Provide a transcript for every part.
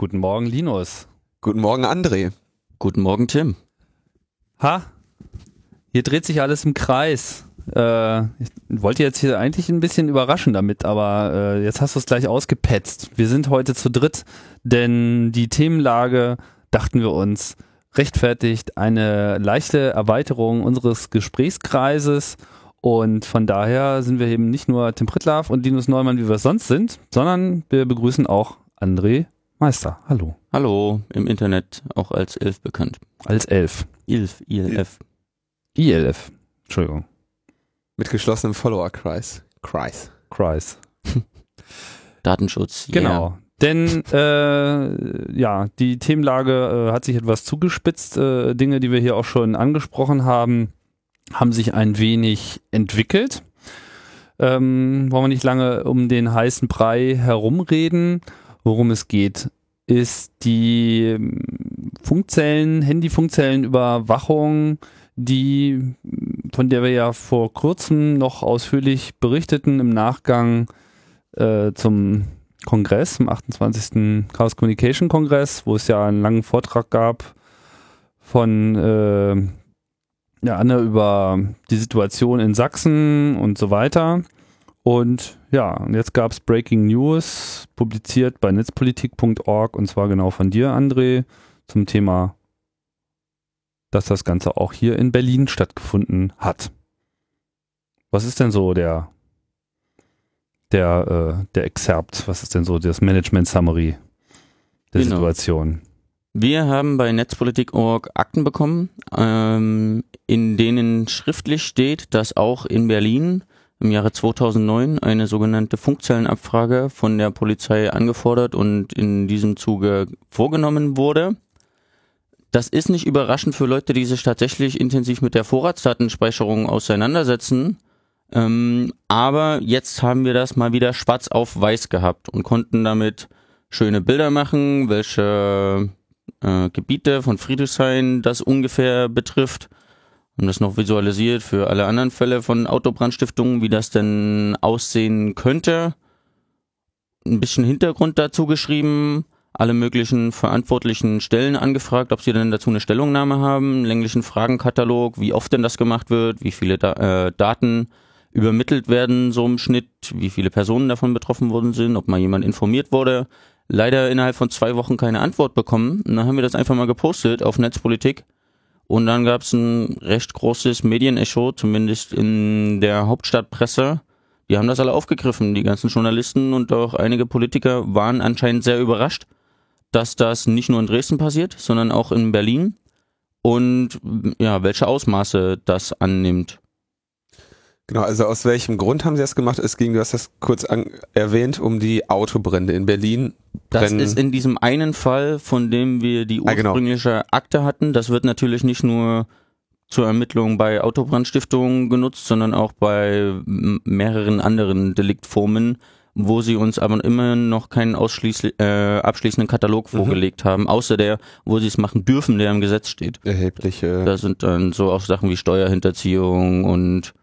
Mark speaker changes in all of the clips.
Speaker 1: Guten Morgen, Linus.
Speaker 2: Guten Morgen, André.
Speaker 3: Guten Morgen, Tim.
Speaker 1: Ha, hier dreht sich alles im Kreis. Äh, ich wollte jetzt hier eigentlich ein bisschen überraschen damit, aber äh, jetzt hast du es gleich ausgepetzt. Wir sind heute zu dritt, denn die Themenlage, dachten wir uns, rechtfertigt eine leichte Erweiterung unseres Gesprächskreises und von daher sind wir eben nicht nur Tim Pritlaff und Linus Neumann, wie wir es sonst sind, sondern wir begrüßen auch André Meister. Hallo.
Speaker 3: Hallo, im Internet auch als Elf bekannt.
Speaker 1: Als Elf.
Speaker 3: ILF, ILF.
Speaker 1: ILF. Entschuldigung.
Speaker 2: Mit geschlossenem Follower-Kreis. Kreis.
Speaker 1: Kreis.
Speaker 3: Datenschutz.
Speaker 1: Genau. Denn äh, ja, die Themenlage äh, hat sich etwas zugespitzt. Äh, Dinge, die wir hier auch schon angesprochen haben, haben sich ein wenig entwickelt. Ähm, wollen wir nicht lange um den heißen Brei herumreden. Worum es geht, ist die ähm, Funkzellen, Handyfunkzellenüberwachung, die, von der wir ja vor kurzem noch ausführlich berichteten im Nachgang äh, zum Kongress, im 28. Chaos Communication Kongress, wo es ja einen langen Vortrag gab von äh, ja, Anne über die Situation in Sachsen und so weiter. Und ja, und jetzt gab es Breaking News, publiziert bei netzpolitik.org und zwar genau von dir, André, zum Thema, dass das Ganze auch hier in Berlin stattgefunden hat. Was ist denn so der, der, äh, der Exerpt? Was ist denn so das Management Summary der genau. Situation?
Speaker 3: Wir haben bei Netzpolitik.org Akten bekommen, ähm, in denen schriftlich steht, dass auch in Berlin im Jahre 2009 eine sogenannte Funkzellenabfrage von der Polizei angefordert und in diesem Zuge vorgenommen wurde. Das ist nicht überraschend für Leute, die sich tatsächlich intensiv mit der Vorratsdatenspeicherung auseinandersetzen. Ähm, aber jetzt haben wir das mal wieder schwarz auf weiß gehabt und konnten damit schöne Bilder machen, welche äh, Gebiete von Friedrichshain das ungefähr betrifft haben das noch visualisiert für alle anderen Fälle von Autobrandstiftungen, wie das denn aussehen könnte. Ein bisschen Hintergrund dazu geschrieben, alle möglichen verantwortlichen Stellen angefragt, ob sie denn dazu eine Stellungnahme haben, länglichen Fragenkatalog, wie oft denn das gemacht wird, wie viele da äh, Daten übermittelt werden, so im Schnitt, wie viele Personen davon betroffen worden sind, ob mal jemand informiert wurde. Leider innerhalb von zwei Wochen keine Antwort bekommen. Und dann haben wir das einfach mal gepostet auf Netzpolitik und dann gab es ein recht großes Medienecho, zumindest in der Hauptstadtpresse. Die haben das alle aufgegriffen. Die ganzen Journalisten und auch einige Politiker waren anscheinend sehr überrascht, dass das nicht nur in Dresden passiert, sondern auch in Berlin. Und ja, welche Ausmaße das annimmt.
Speaker 2: Genau, also aus welchem Grund haben sie das gemacht? Es ging, du hast das kurz erwähnt, um die Autobrände in Berlin.
Speaker 3: Das ist in diesem einen Fall, von dem wir die ursprüngliche ah, genau. Akte hatten. Das wird natürlich nicht nur zur Ermittlung bei Autobrandstiftungen genutzt, sondern auch bei mehreren anderen Deliktformen, wo sie uns aber immer noch keinen äh, abschließenden Katalog mhm. vorgelegt haben, außer der, wo sie es machen dürfen, der im Gesetz steht.
Speaker 2: Erhebliche.
Speaker 3: Da sind dann so auch Sachen wie Steuerhinterziehung und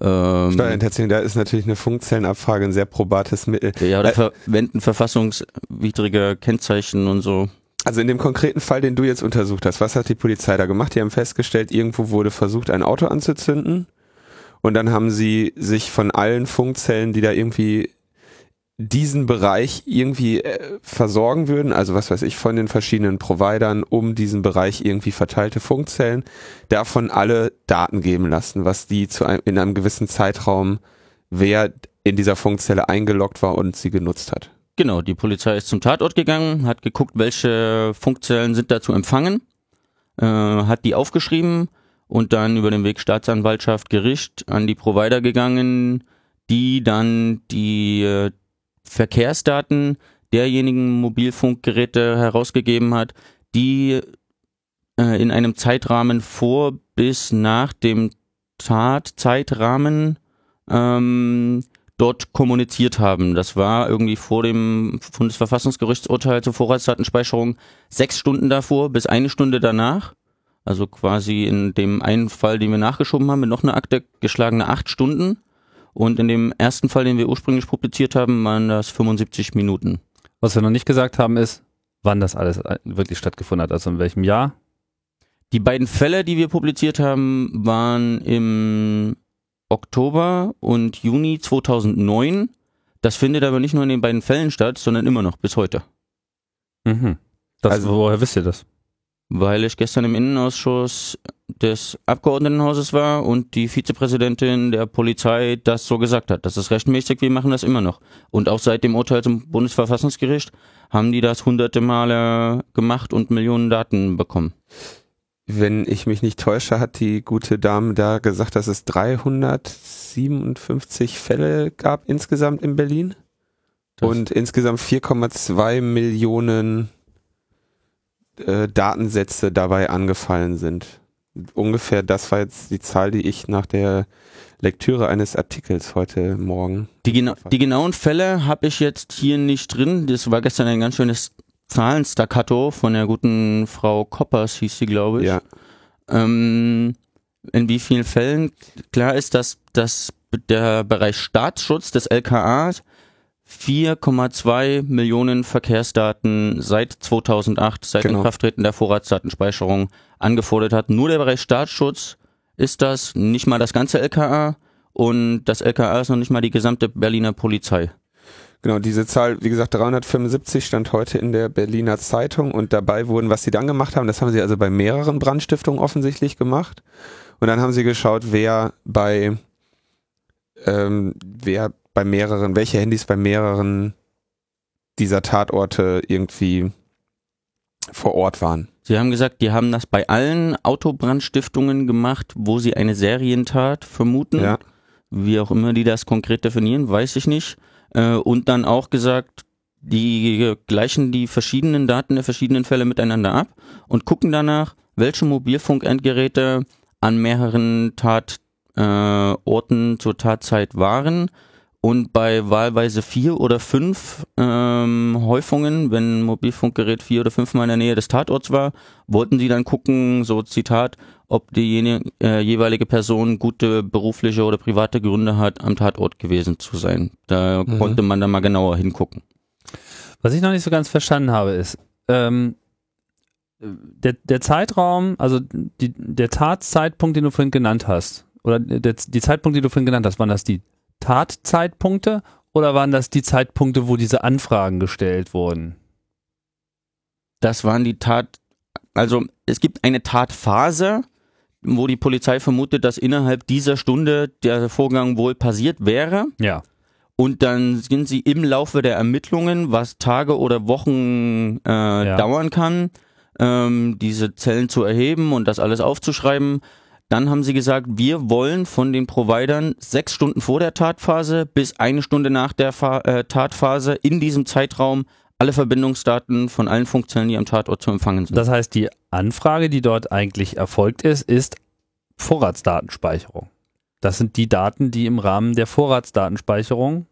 Speaker 2: ähm, Steuerhinterziehung, da ist natürlich eine Funkzellenabfrage ein sehr probates Mittel.
Speaker 3: Ja, oder äh, verwenden verfassungswidrige Kennzeichen und so.
Speaker 2: Also in dem konkreten Fall, den du jetzt untersucht hast, was hat die Polizei da gemacht? Die haben festgestellt, irgendwo wurde versucht, ein Auto anzuzünden. Und dann haben sie sich von allen Funkzellen, die da irgendwie diesen Bereich irgendwie äh, versorgen würden, also was weiß ich, von den verschiedenen Providern um diesen Bereich irgendwie verteilte Funkzellen, davon alle Daten geben lassen, was die zu einem, in einem gewissen Zeitraum, wer in dieser Funkzelle eingeloggt war und sie genutzt hat.
Speaker 3: Genau, die Polizei ist zum Tatort gegangen, hat geguckt, welche Funkzellen sind dazu empfangen, äh, hat die aufgeschrieben und dann über den Weg Staatsanwaltschaft, Gericht an die Provider gegangen, die dann die äh, Verkehrsdaten derjenigen Mobilfunkgeräte herausgegeben hat, die äh, in einem Zeitrahmen vor bis nach dem Tatzeitrahmen ähm, dort kommuniziert haben. Das war irgendwie vor dem Bundesverfassungsgerichtsurteil zur Vorratsdatenspeicherung sechs Stunden davor bis eine Stunde danach. Also quasi in dem einen Fall, den wir nachgeschoben haben, mit noch einer Akte geschlagene acht Stunden. Und in dem ersten Fall, den wir ursprünglich publiziert haben, waren das 75 Minuten.
Speaker 1: Was wir noch nicht gesagt haben ist, wann das alles äh, wirklich stattgefunden hat, also in welchem Jahr.
Speaker 3: Die beiden Fälle, die wir publiziert haben, waren im Oktober und Juni 2009. Das findet aber nicht nur in den beiden Fällen statt, sondern immer noch bis heute.
Speaker 1: Mhm. Das,
Speaker 2: Also-
Speaker 1: woher wisst ihr das?
Speaker 3: Weil ich gestern im Innenausschuss des Abgeordnetenhauses war und die Vizepräsidentin der Polizei das so gesagt hat. Das ist rechtmäßig, wir machen das immer noch. Und auch seit dem Urteil zum Bundesverfassungsgericht haben die das hunderte Male gemacht und Millionen Daten bekommen.
Speaker 2: Wenn ich mich nicht täusche, hat die gute Dame da gesagt, dass es 357 Fälle gab insgesamt in Berlin
Speaker 3: Das-
Speaker 2: und insgesamt 4,2 Millionen äh, Datensätze dabei angefallen sind. Ungefähr das war jetzt die Zahl, die ich nach der Lektüre eines Artikels heute Morgen.
Speaker 3: Die, gena die genauen Fälle habe ich jetzt hier nicht drin. Das war gestern ein ganz schönes Zahlenstaccato von der guten Frau Koppers, hieß sie, glaube ich.
Speaker 2: Ja,
Speaker 3: Ähm, in wie vielen Fällen? Klar ist, dass, dass der Bereich Staatsschutz des LKA 4,2 Millionen Verkehrsdaten seit 2008, seit
Speaker 2: Genau.
Speaker 3: Inkrafttreten der Vorratsdatenspeicherung angefordert hat. Nur der Bereich Staatsschutz ist das, nicht mal das ganze LKA und das LKA ist noch nicht mal die gesamte Berliner Polizei.
Speaker 2: genau. Diese Zahl, wie gesagt, 375 stand heute in der Berliner Zeitung und dabei wurden, was sie dann gemacht haben, das haben sie also bei mehreren Brandstiftungen offensichtlich gemacht. Und dann haben sie geschaut, wer bei, ähm, wer bei mehreren, welche Handys bei mehreren dieser Tatorte irgendwie vor Ort waren.
Speaker 3: Sie haben gesagt, die haben das bei allen Autobrandstiftungen gemacht, wo sie eine Serientat vermuten.
Speaker 2: Ja.
Speaker 3: Wie auch immer die das konkret definieren, weiß ich nicht. Äh, und dann auch gesagt, die gleichen die verschiedenen Daten der verschiedenen Fälle miteinander ab und gucken danach, welche Mobilfunkendgeräte an mehreren Tatorten äh, zur Tatzeit waren. Und bei wahlweise vier oder fünf ähm, Häufungen, wenn ein Mobilfunkgerät vier oder fünfmal in der Nähe des Tatorts war, wollten sie dann gucken, so Zitat, ob die äh, jeweilige Person gute berufliche oder private Gründe hat, am Tatort gewesen zu sein. Da
Speaker 2: Mhm.
Speaker 3: konnte man dann mal genauer hingucken.
Speaker 1: Was ich noch nicht so ganz verstanden habe, ist, ähm, der, der Zeitraum, also die, der Tatzeitpunkt, den du vorhin genannt hast, oder der, die Zeitpunkte, die du vorhin genannt hast, waren das die Tatzeitpunkte oder waren das die Zeitpunkte, wo diese Anfragen gestellt wurden?
Speaker 3: Das waren die Tat, also es gibt eine Tatphase, wo die Polizei vermutet, dass innerhalb dieser Stunde der Vorgang wohl passiert wäre.
Speaker 1: Ja.
Speaker 3: Und dann sind sie im Laufe der Ermittlungen, was Tage oder Wochen äh, dauern kann, ähm, diese Zellen zu erheben und das alles aufzuschreiben. Dann haben sie gesagt, wir wollen von den Providern sechs Stunden vor der Tatphase bis eine Stunde nach der Fa äh, Tatphase in diesem Zeitraum alle Verbindungsdaten von allen Funktionen, die am Tatort zu empfangen sind.
Speaker 1: Das heißt, die Anfrage, die dort eigentlich erfolgt ist, ist Vorratsdatenspeicherung. Das sind die Daten, die im Rahmen der Vorratsdatenspeicherung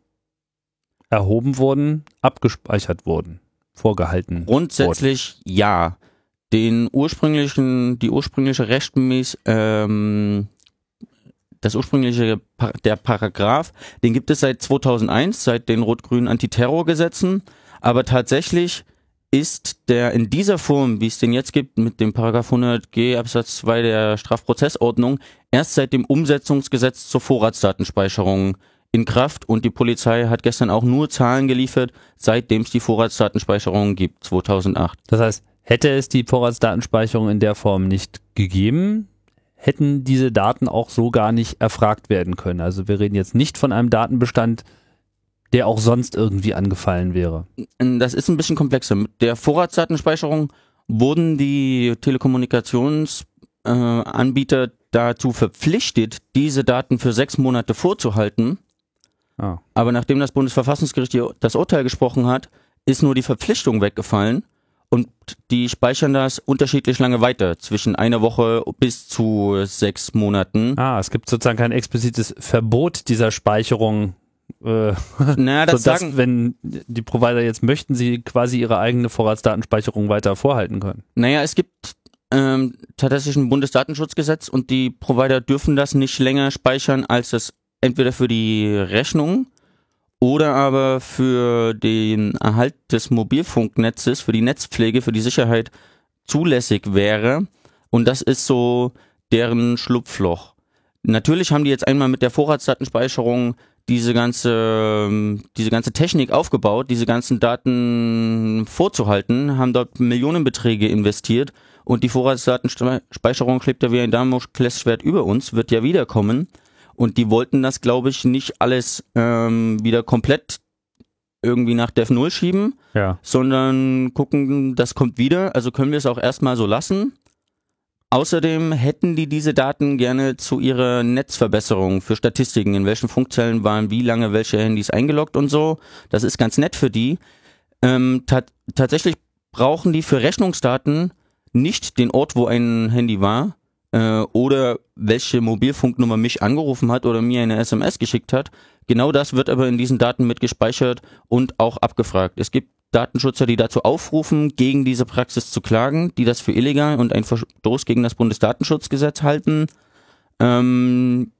Speaker 1: erhoben wurden, abgespeichert wurden, vorgehalten.
Speaker 3: Grundsätzlich ja. Den ursprünglichen, die ursprüngliche rechtmäßig, ähm, das ursprüngliche, der Paragraph, den gibt es seit 2001, seit den rot-grünen Antiterrorgesetzen, aber tatsächlich ist der in dieser Form, wie es den jetzt gibt, mit dem Paragraph 100g Absatz 2 der Strafprozessordnung, erst seit dem Umsetzungsgesetz zur Vorratsdatenspeicherung in Kraft und die Polizei hat gestern auch nur Zahlen geliefert, seitdem es die Vorratsdatenspeicherung gibt, 2008.
Speaker 1: Das heißt, hätte es die Vorratsdatenspeicherung in der Form nicht gegeben, hätten diese Daten auch so gar nicht erfragt werden können. Also wir reden jetzt nicht von einem Datenbestand, der auch sonst irgendwie angefallen wäre.
Speaker 3: Das ist ein bisschen komplexer. Mit der Vorratsdatenspeicherung wurden die Telekommunikationsanbieter äh, dazu verpflichtet, diese Daten für sechs Monate vorzuhalten.
Speaker 1: Ah.
Speaker 3: Aber nachdem das Bundesverfassungsgericht das Urteil gesprochen hat, ist nur die Verpflichtung weggefallen und die speichern das unterschiedlich lange weiter, zwischen einer Woche bis zu sechs Monaten.
Speaker 1: Ah, es gibt sozusagen kein explizites Verbot dieser Speicherung. Äh,
Speaker 3: Naja, das
Speaker 1: sodass,
Speaker 3: sagen,
Speaker 1: wenn die Provider jetzt möchten, sie quasi ihre eigene Vorratsdatenspeicherung weiter vorhalten können.
Speaker 3: Naja, es gibt ähm, tatsächlich ein Bundesdatenschutzgesetz und die Provider dürfen das nicht länger speichern, als es entweder für die Rechnung oder aber für den Erhalt des Mobilfunknetzes, für die Netzpflege, für die Sicherheit zulässig wäre. Und das ist so deren Schlupfloch. Natürlich haben die jetzt einmal mit der Vorratsdatenspeicherung diese ganze, ähm, diese ganze Technik aufgebaut, diese ganzen Daten vorzuhalten, haben dort Millionenbeträge investiert und die Vorratsdatenspeicherung klebt ja wie ein Damoklesschwert über uns, wird ja wiederkommen. Und die wollten das, glaube ich, nicht alles ähm, wieder komplett irgendwie nach Dev 0 schieben,
Speaker 1: Ja.
Speaker 3: sondern gucken, das kommt wieder. Also können wir es auch erstmal so lassen. Außerdem hätten die diese Daten gerne zu ihrer Netzverbesserung für Statistiken, in welchen Funkzellen waren wie lange welche Handys eingeloggt und so. Das ist ganz nett für die. Ähm, ta tatsächlich brauchen die für Rechnungsdaten nicht den Ort, wo ein Handy war äh, oder welche Mobilfunknummer mich angerufen hat oder mir eine SMS geschickt hat. Genau das wird aber in diesen Daten mit gespeichert und auch abgefragt. Es gibt Datenschützer, die dazu aufrufen, gegen diese Praxis zu klagen, die das für illegal und ein Verstoß gegen das Bundesdatenschutzgesetz halten. Ähm,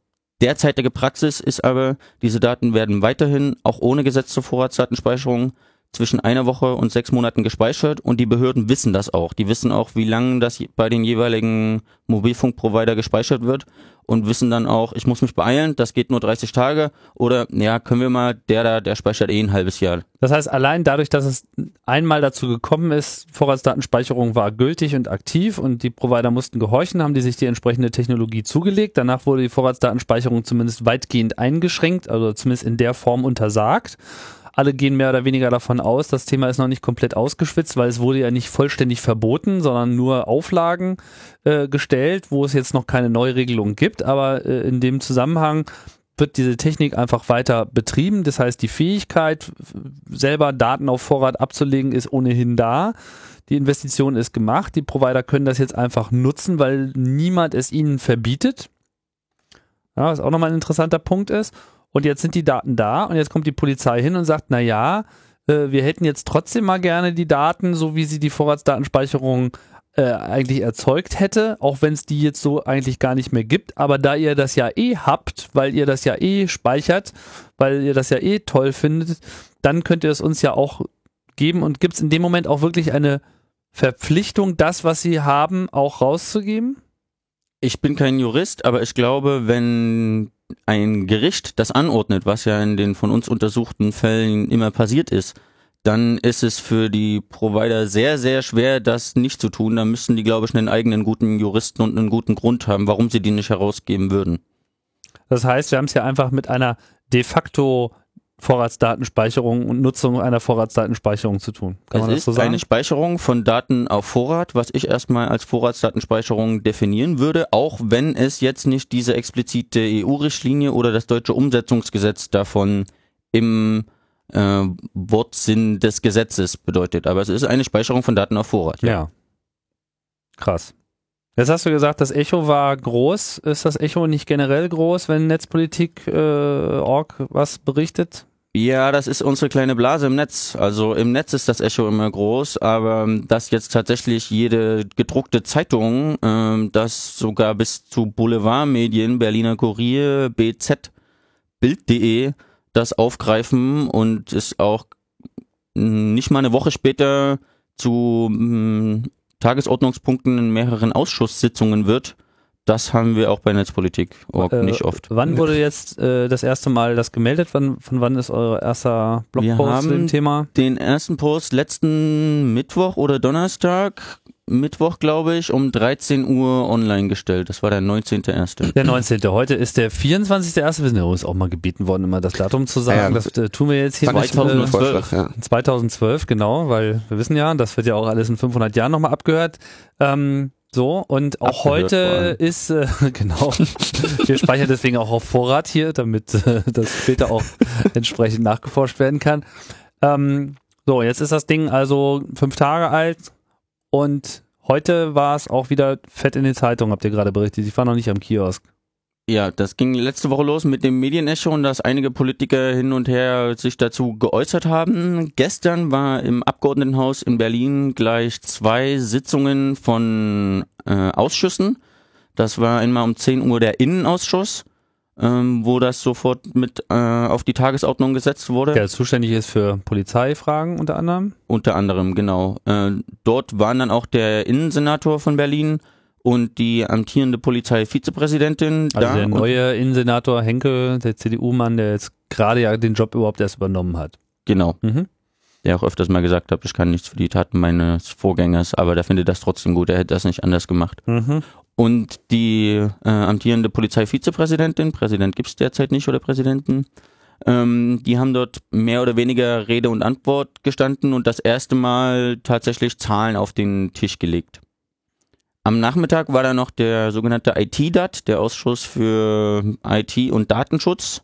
Speaker 3: derzeitige Praxis ist aber, diese Daten werden weiterhin auch ohne Gesetz zur Vorratsdatenspeicherung zwischen einer Woche und sechs Monaten gespeichert und die Behörden wissen das auch. Die wissen auch, wie lange das bei den jeweiligen Mobilfunkprovider gespeichert wird und wissen dann auch, ich muss mich beeilen, das geht nur 30 Tage oder ja, können wir mal, der da, der speichert eh ein halbes Jahr.
Speaker 1: Das heißt, allein dadurch, dass es einmal dazu gekommen ist, Vorratsdatenspeicherung war gültig und aktiv und die Provider mussten gehorchen, haben die sich die entsprechende Technologie zugelegt. Danach wurde die Vorratsdatenspeicherung zumindest weitgehend eingeschränkt, also zumindest in der Form untersagt. Alle gehen mehr oder weniger davon aus, das Thema ist noch nicht komplett ausgeschwitzt, weil es wurde ja nicht vollständig verboten, sondern nur Auflagen äh, gestellt, wo es jetzt noch keine Neuregelung gibt. Aber äh, in dem Zusammenhang wird diese Technik einfach weiter betrieben. Das heißt, die Fähigkeit, selber Daten auf Vorrat abzulegen, ist ohnehin da. Die Investition ist gemacht. Die Provider können das jetzt einfach nutzen, weil niemand es ihnen verbietet. Ja, was auch nochmal ein interessanter Punkt ist. Und jetzt sind die Daten da und jetzt kommt die Polizei hin und sagt, na ja, äh, wir hätten jetzt trotzdem mal gerne die Daten, so wie sie die Vorratsdatenspeicherung äh, eigentlich erzeugt hätte, auch wenn es die jetzt so eigentlich gar nicht mehr gibt. Aber da ihr das ja eh habt, weil ihr das ja eh speichert, weil ihr das ja eh toll findet, dann könnt ihr es uns ja auch geben und gibt es in dem Moment auch wirklich eine Verpflichtung, das, was sie haben, auch rauszugeben?
Speaker 3: Ich bin kein Jurist, aber ich glaube, wenn ein Gericht das anordnet, was ja in den von uns untersuchten Fällen immer passiert ist, dann ist es für die Provider sehr, sehr schwer, das nicht zu tun. Da müssen die, glaube ich, einen eigenen guten Juristen und einen guten Grund haben, warum sie die nicht herausgeben würden.
Speaker 1: Das heißt, wir haben es ja einfach mit einer de facto Vorratsdatenspeicherung und Nutzung einer Vorratsdatenspeicherung zu tun. Kann
Speaker 3: es
Speaker 1: man das
Speaker 3: ist
Speaker 1: so sagen?
Speaker 3: eine Speicherung von Daten auf Vorrat, was ich erstmal als Vorratsdatenspeicherung definieren würde, auch wenn es jetzt nicht diese explizite EU-Richtlinie oder das deutsche Umsetzungsgesetz davon im äh, Wortsinn des Gesetzes bedeutet. Aber es ist eine Speicherung von Daten auf Vorrat.
Speaker 1: Ja. Krass. Jetzt hast du gesagt, das Echo war groß. Ist das Echo nicht generell groß, wenn Netzpolitik äh, was berichtet?
Speaker 3: Ja, das ist unsere kleine Blase im Netz. Also im Netz ist das Echo immer groß, aber ähm, dass jetzt tatsächlich jede gedruckte Zeitung, ähm, das sogar bis zu Boulevardmedien, Berliner Kurier, BZ, Bild.de das aufgreifen und es auch mh, nicht mal eine Woche später zu mh, Tagesordnungspunkten in mehreren Ausschusssitzungen wird, das haben wir auch bei Netzpolitik
Speaker 1: Äh,
Speaker 3: nicht oft.
Speaker 1: Wann wurde jetzt äh, das erste Mal das gemeldet? Wann, von wann ist euer erster Blogpost zu dem Thema?
Speaker 3: den ersten Post letzten Mittwoch oder Donnerstag, Mittwoch glaube ich, um 13 Uhr online gestellt. Das war der 19.01.
Speaker 1: Der 19. Heute ist der 24.1. Wir sind ja uns auch mal gebeten worden, immer das Datum zu sagen.
Speaker 2: Ah ja,
Speaker 1: das äh, tun wir jetzt hier
Speaker 2: Fand
Speaker 1: nicht.
Speaker 2: ich einen guten
Speaker 1: Äh,
Speaker 3: 2012.
Speaker 2: Vorschlag, ja.
Speaker 1: 2012, genau, weil wir wissen ja, das wird ja auch alles in 500 Jahren nochmal abgehört. Ähm, so, und auch
Speaker 3: Abgehört
Speaker 1: heute ist, äh, genau, wir speichern deswegen auch auf Vorrat hier, damit äh, das später auch entsprechend nachgeforscht werden kann. Ähm, so, jetzt ist das Ding also fünf Tage alt und heute war es auch wieder fett in den Zeitungen, habt ihr gerade berichtet. Ich war noch nicht am Kiosk.
Speaker 3: Ja, das ging letzte Woche los mit dem Medienecho und dass einige Politiker hin und her sich dazu geäußert haben. Gestern war im Abgeordnetenhaus in Berlin gleich zwei Sitzungen von äh, Ausschüssen. Das war einmal um 10 Uhr der Innenausschuss ähm, wo das sofort mit äh, auf die Tagesordnung gesetzt wurde.
Speaker 1: Der zuständig ist für Polizeifragen unter anderem.
Speaker 3: Unter anderem, genau. Äh, dort waren dann auch der Innensenator von Berlin und die amtierende Polizeivizepräsidentin
Speaker 1: Also
Speaker 3: da.
Speaker 1: der neue Innensenator Henkel, der CDU-Mann, der jetzt gerade ja den Job überhaupt erst übernommen hat.
Speaker 3: Genau.
Speaker 1: Mhm.
Speaker 3: Der auch öfters mal gesagt hat, ich kann nichts für die Taten meines Vorgängers, aber der findet das trotzdem gut, er hätte das nicht anders gemacht.
Speaker 1: Mhm.
Speaker 3: Und die äh, amtierende Polizeivizepräsidentin, Präsident gibt's derzeit nicht oder Präsidenten, ähm, die haben dort mehr oder weniger Rede und Antwort gestanden und das erste Mal tatsächlich Zahlen auf den Tisch gelegt. Am Nachmittag war da noch der sogenannte IT-DAT, der Ausschuss für IT und Datenschutz.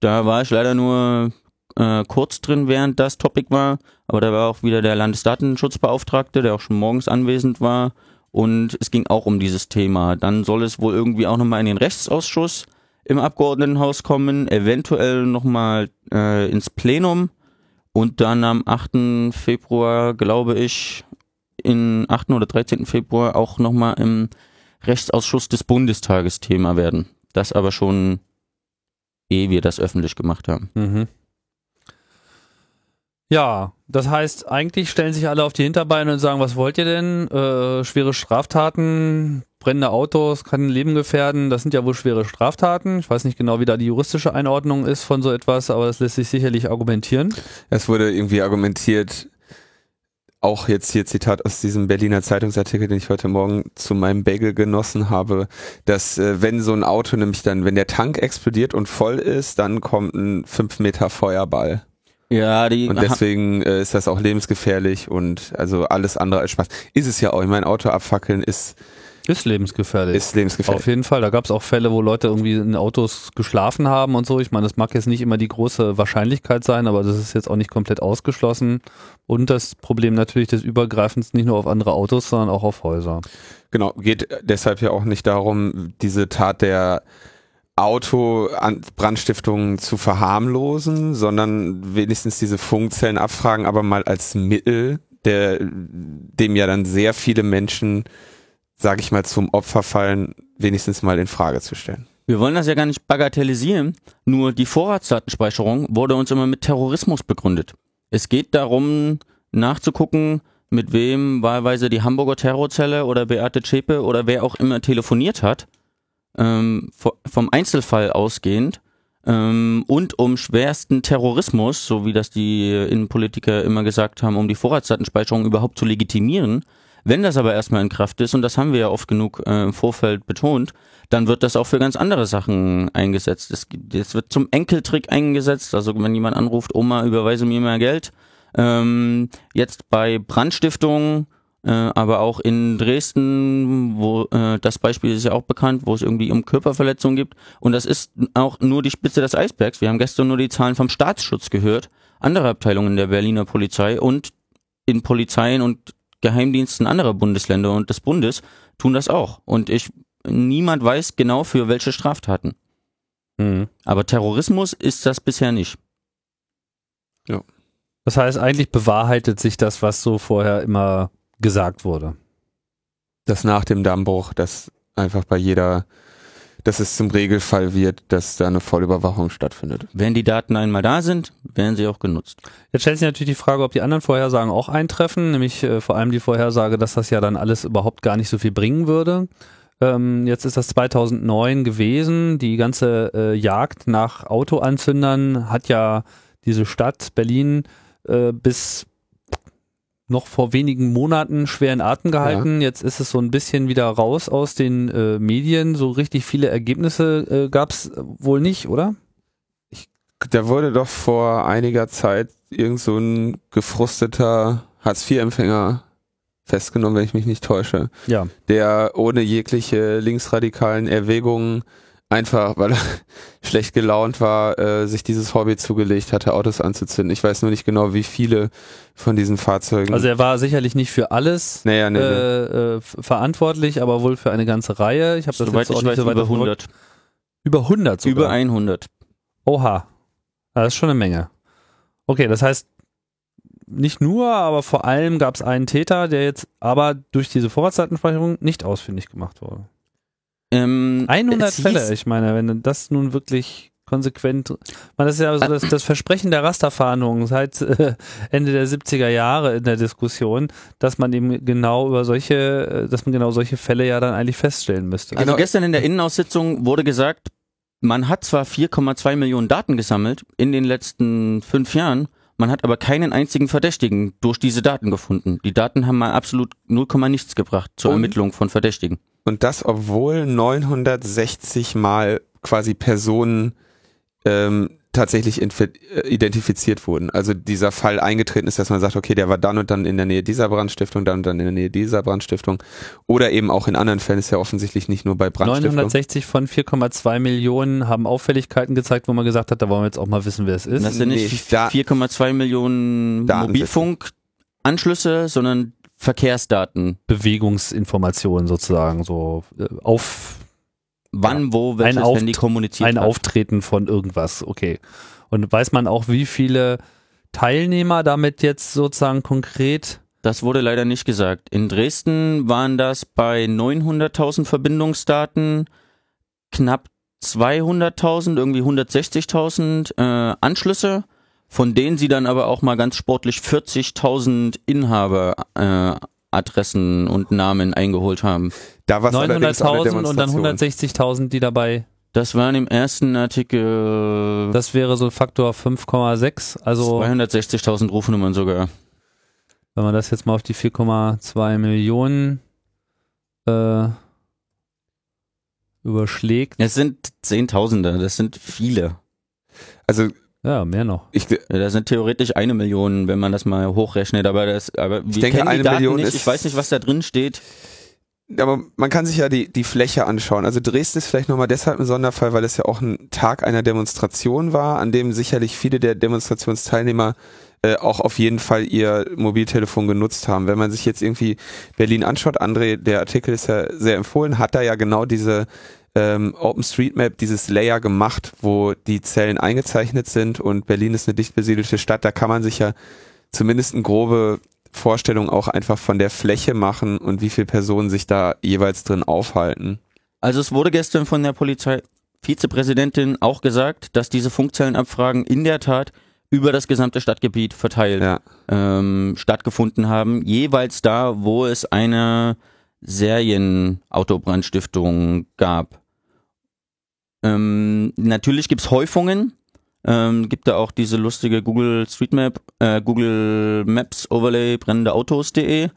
Speaker 3: Da war ich leider nur äh, kurz drin, während das Topic war, aber da war auch wieder der Landesdatenschutzbeauftragte, der auch schon morgens anwesend war und es ging auch um dieses Thema. Dann soll es wohl irgendwie auch nochmal in den Rechtsausschuss im Abgeordnetenhaus kommen, eventuell nochmal äh, ins Plenum und dann am 8. Februar, glaube ich, in 8. oder 13. Februar auch nochmal im Rechtsausschuss des Bundestages Thema werden. Das aber schon ehe wir das öffentlich gemacht haben.
Speaker 1: Mhm. Ja, das heißt, eigentlich stellen sich alle auf die Hinterbeine und sagen, was wollt ihr denn? Äh, schwere Straftaten, brennende Autos, kann Leben gefährden, das sind ja wohl schwere Straftaten. Ich weiß nicht genau, wie da die juristische Einordnung ist von so etwas, aber das lässt sich sicherlich argumentieren.
Speaker 2: Es wurde irgendwie argumentiert, auch jetzt hier Zitat aus diesem Berliner Zeitungsartikel, den ich heute Morgen zu meinem Bagel genossen habe, dass äh, wenn so ein Auto nämlich dann, wenn der Tank explodiert und voll ist, dann kommt ein 5 Meter Feuerball.
Speaker 3: Ja, die
Speaker 2: Und deswegen äh, ist das auch lebensgefährlich und also alles andere als Spaß. Ist es ja auch. Ich mein Auto abfackeln ist,
Speaker 1: Ist lebensgefährlich.
Speaker 2: ist lebensgefährlich.
Speaker 1: Auf jeden Fall. Da gab es auch Fälle, wo Leute irgendwie in Autos geschlafen haben und so. Ich meine, das mag jetzt nicht immer die große Wahrscheinlichkeit sein, aber das ist jetzt auch nicht komplett ausgeschlossen. Und das Problem natürlich des Übergreifens nicht nur auf andere Autos, sondern auch auf Häuser.
Speaker 2: Genau, geht deshalb ja auch nicht darum, diese Tat der Autobrandstiftung zu verharmlosen, sondern wenigstens diese Funkzellen abfragen, aber mal als Mittel, der, dem ja dann sehr viele Menschen, sage ich mal, zum Opfer fallen, wenigstens mal in Frage zu stellen.
Speaker 3: Wir wollen das ja gar nicht bagatellisieren, nur die Vorratsdatenspeicherung wurde uns immer mit Terrorismus begründet. Es geht darum, nachzugucken, mit wem wahlweise die Hamburger Terrorzelle oder Beate Zschäpe oder wer auch immer telefoniert hat, ähm, vo- vom Einzelfall ausgehend ähm, und um schwersten Terrorismus, so wie das die Innenpolitiker immer gesagt haben, um die Vorratsdatenspeicherung überhaupt zu legitimieren. Wenn das aber erstmal in Kraft ist, und das haben wir ja oft genug äh, im Vorfeld betont, dann wird das auch für ganz andere Sachen eingesetzt. Es, es wird zum Enkeltrick eingesetzt, also wenn jemand anruft, Oma, überweise mir mehr Geld. Ähm, jetzt bei Brandstiftung, äh, aber auch in Dresden, wo äh, das Beispiel ist ja auch bekannt, wo es irgendwie um Körperverletzungen gibt. Und das ist auch nur die Spitze des Eisbergs. Wir haben gestern nur die Zahlen vom Staatsschutz gehört, andere Abteilungen der Berliner Polizei und in Polizeien und Geheimdiensten anderer Bundesländer und des Bundes tun das auch. Und ich, niemand weiß genau für welche Straftaten. Aber Terrorismus ist das bisher nicht.
Speaker 1: Das heißt, eigentlich bewahrheitet sich das, was so vorher immer gesagt wurde.
Speaker 2: dass nach dem Dammbruch, dass einfach bei jeder, dass es zum Regelfall wird, dass da eine Vollüberwachung stattfindet.
Speaker 3: Wenn die Daten einmal da sind, werden sie auch genutzt.
Speaker 1: Jetzt stellt sich natürlich die Frage, ob die anderen Vorhersagen auch eintreffen, nämlich äh, vor allem die Vorhersage, dass das ja dann alles überhaupt gar nicht so viel bringen würde. Ähm, jetzt ist das 2009 gewesen. Die ganze äh, Jagd nach Autoanzündern hat ja diese Stadt Berlin äh, bis noch vor wenigen Monaten schwer in Atem gehalten. Jetzt ist es so ein bisschen wieder raus aus den äh, Medien. So richtig viele Ergebnisse äh, gab es wohl nicht, oder?
Speaker 2: Da wurde doch vor einiger Zeit irgend so ein gefrusteter Hartz-IV-Empfänger festgenommen, wenn ich mich nicht täusche,
Speaker 1: Ja.
Speaker 2: der ohne jegliche linksradikalen Erwägungen einfach, weil er schlecht gelaunt war, äh, sich dieses Hobby zugelegt hatte, Autos anzuzünden. Ich weiß nur nicht genau, wie viele von diesen Fahrzeugen.
Speaker 1: Also er war sicherlich nicht für alles
Speaker 2: naja, nee, nee.
Speaker 1: äh, äh, verantwortlich, aber wohl für eine ganze Reihe. Ich habe das
Speaker 3: Soweit
Speaker 1: jetzt auch
Speaker 3: ich
Speaker 1: nicht
Speaker 3: weiß,
Speaker 1: so weit
Speaker 3: über
Speaker 1: verfolgt.
Speaker 3: 100.
Speaker 1: Über 100 sogar.
Speaker 3: Über 100.
Speaker 1: Oha. Das ist schon eine Menge. Okay, das heißt, nicht nur, aber vor allem gab es einen Täter, der jetzt aber durch diese Vorratsdatenspeicherung nicht ausfindig gemacht wurde.
Speaker 3: Ähm,
Speaker 1: 100
Speaker 3: es hieß-
Speaker 1: Fälle, ich meine, wenn das nun wirklich konsequent, man, das ist ja so das, das Versprechen der Rasterfahndung seit äh, Ende der 70er Jahre in der Diskussion, dass man eben genau über solche, äh, dass man genau solche Fälle ja dann eigentlich feststellen müsste.
Speaker 3: Also
Speaker 2: Genau.
Speaker 3: gestern in der Innenaussitzung wurde gesagt, man hat zwar 4,2 Millionen Daten gesammelt in den letzten fünf Jahren, man hat aber keinen einzigen Verdächtigen durch diese Daten gefunden. Die Daten haben mal absolut 0, nichts gebracht zur
Speaker 2: Und?
Speaker 3: Ermittlung von Verdächtigen.
Speaker 2: Und das, obwohl 960 Mal quasi Personen ähm, tatsächlich äh, identifiziert wurden. Also dieser Fall eingetreten ist, dass man sagt, okay, der war dann und dann in der Nähe dieser Brandstiftung, dann und dann in der Nähe dieser Brandstiftung. Oder eben auch in anderen Fällen ist ja offensichtlich nicht nur bei Brandstiftung.
Speaker 1: 960 von 4,2 Millionen haben Auffälligkeiten gezeigt, wo man gesagt hat, da wollen wir jetzt auch mal wissen, wer es ist.
Speaker 3: Das sind
Speaker 2: Nee,
Speaker 3: nicht
Speaker 2: da-
Speaker 3: 4,2 Millionen. Mobilfunkanschlüsse, sondern Verkehrsdaten.
Speaker 1: Bewegungsinformationen sozusagen, so äh, auf
Speaker 3: Wann, wo, welches
Speaker 1: Ein
Speaker 3: Handy
Speaker 1: Auft-
Speaker 3: kommuniziert
Speaker 1: ein
Speaker 3: hat.
Speaker 1: Auftreten von irgendwas, okay. Und weiß man auch, wie viele Teilnehmer damit jetzt sozusagen konkret
Speaker 3: Das wurde leider nicht gesagt. In Dresden waren das bei 900.000 Verbindungsdaten knapp 200.000, irgendwie 160.000 äh, Anschlüsse, von denen sie dann aber auch mal ganz sportlich 40.000 Inhaber äh, Adressen und Namen eingeholt haben.
Speaker 2: Da war es allerdings auch eine
Speaker 1: 900.000 und dann
Speaker 2: Demonstration.
Speaker 1: 160.000, die dabei,
Speaker 3: Das waren im ersten Artikel
Speaker 1: das wäre so Faktor 5,6. Also
Speaker 3: 260.000 Rufnummern sogar.
Speaker 1: wenn man das jetzt mal auf die 4,2 Millionen äh, überschlägt,
Speaker 3: Es sind Zehntausende, das sind viele.
Speaker 2: Also
Speaker 1: ja, mehr noch.
Speaker 2: ich,
Speaker 3: Ja, Das sind theoretisch eine Million, wenn man das mal hochrechnet, aber das, aber wir
Speaker 2: denke,
Speaker 3: kennen die
Speaker 2: eine
Speaker 3: Daten
Speaker 2: Million
Speaker 3: nicht.
Speaker 2: ist-
Speaker 3: Ich weiß nicht, was da drin steht.
Speaker 2: aber man kann sich ja die, die Fläche anschauen. Also Dresden ist vielleicht nochmal deshalb ein Sonderfall, weil es ja auch ein Tag einer Demonstration war, an dem sicherlich viele der Demonstrationsteilnehmer äh, auch auf jeden Fall ihr Mobiltelefon genutzt haben. Wenn man sich jetzt irgendwie Berlin anschaut, André, der Artikel ist ja sehr empfohlen, hat da ja genau diese ähm, OpenStreetMap, dieses Layer gemacht, wo die Zellen eingezeichnet sind und Berlin ist eine dicht besiedelte Stadt, da kann man sich ja zumindest eine grobe Vorstellung auch einfach von der Fläche machen und wie viele Personen sich da jeweils drin aufhalten.
Speaker 3: Also es wurde gestern von der Polizei Vizepräsidentin auch gesagt, dass diese Funkzellenabfragen in der Tat über das gesamte Stadtgebiet verteilt
Speaker 2: Ja.
Speaker 3: ähm, stattgefunden haben, jeweils da, wo es eine Serienautobrandstiftung gab. Ähm, natürlich gibt's Häufungen, ähm, gibt da auch diese lustige Google Street Map, äh, Google Maps Overlay brennende Autos.de,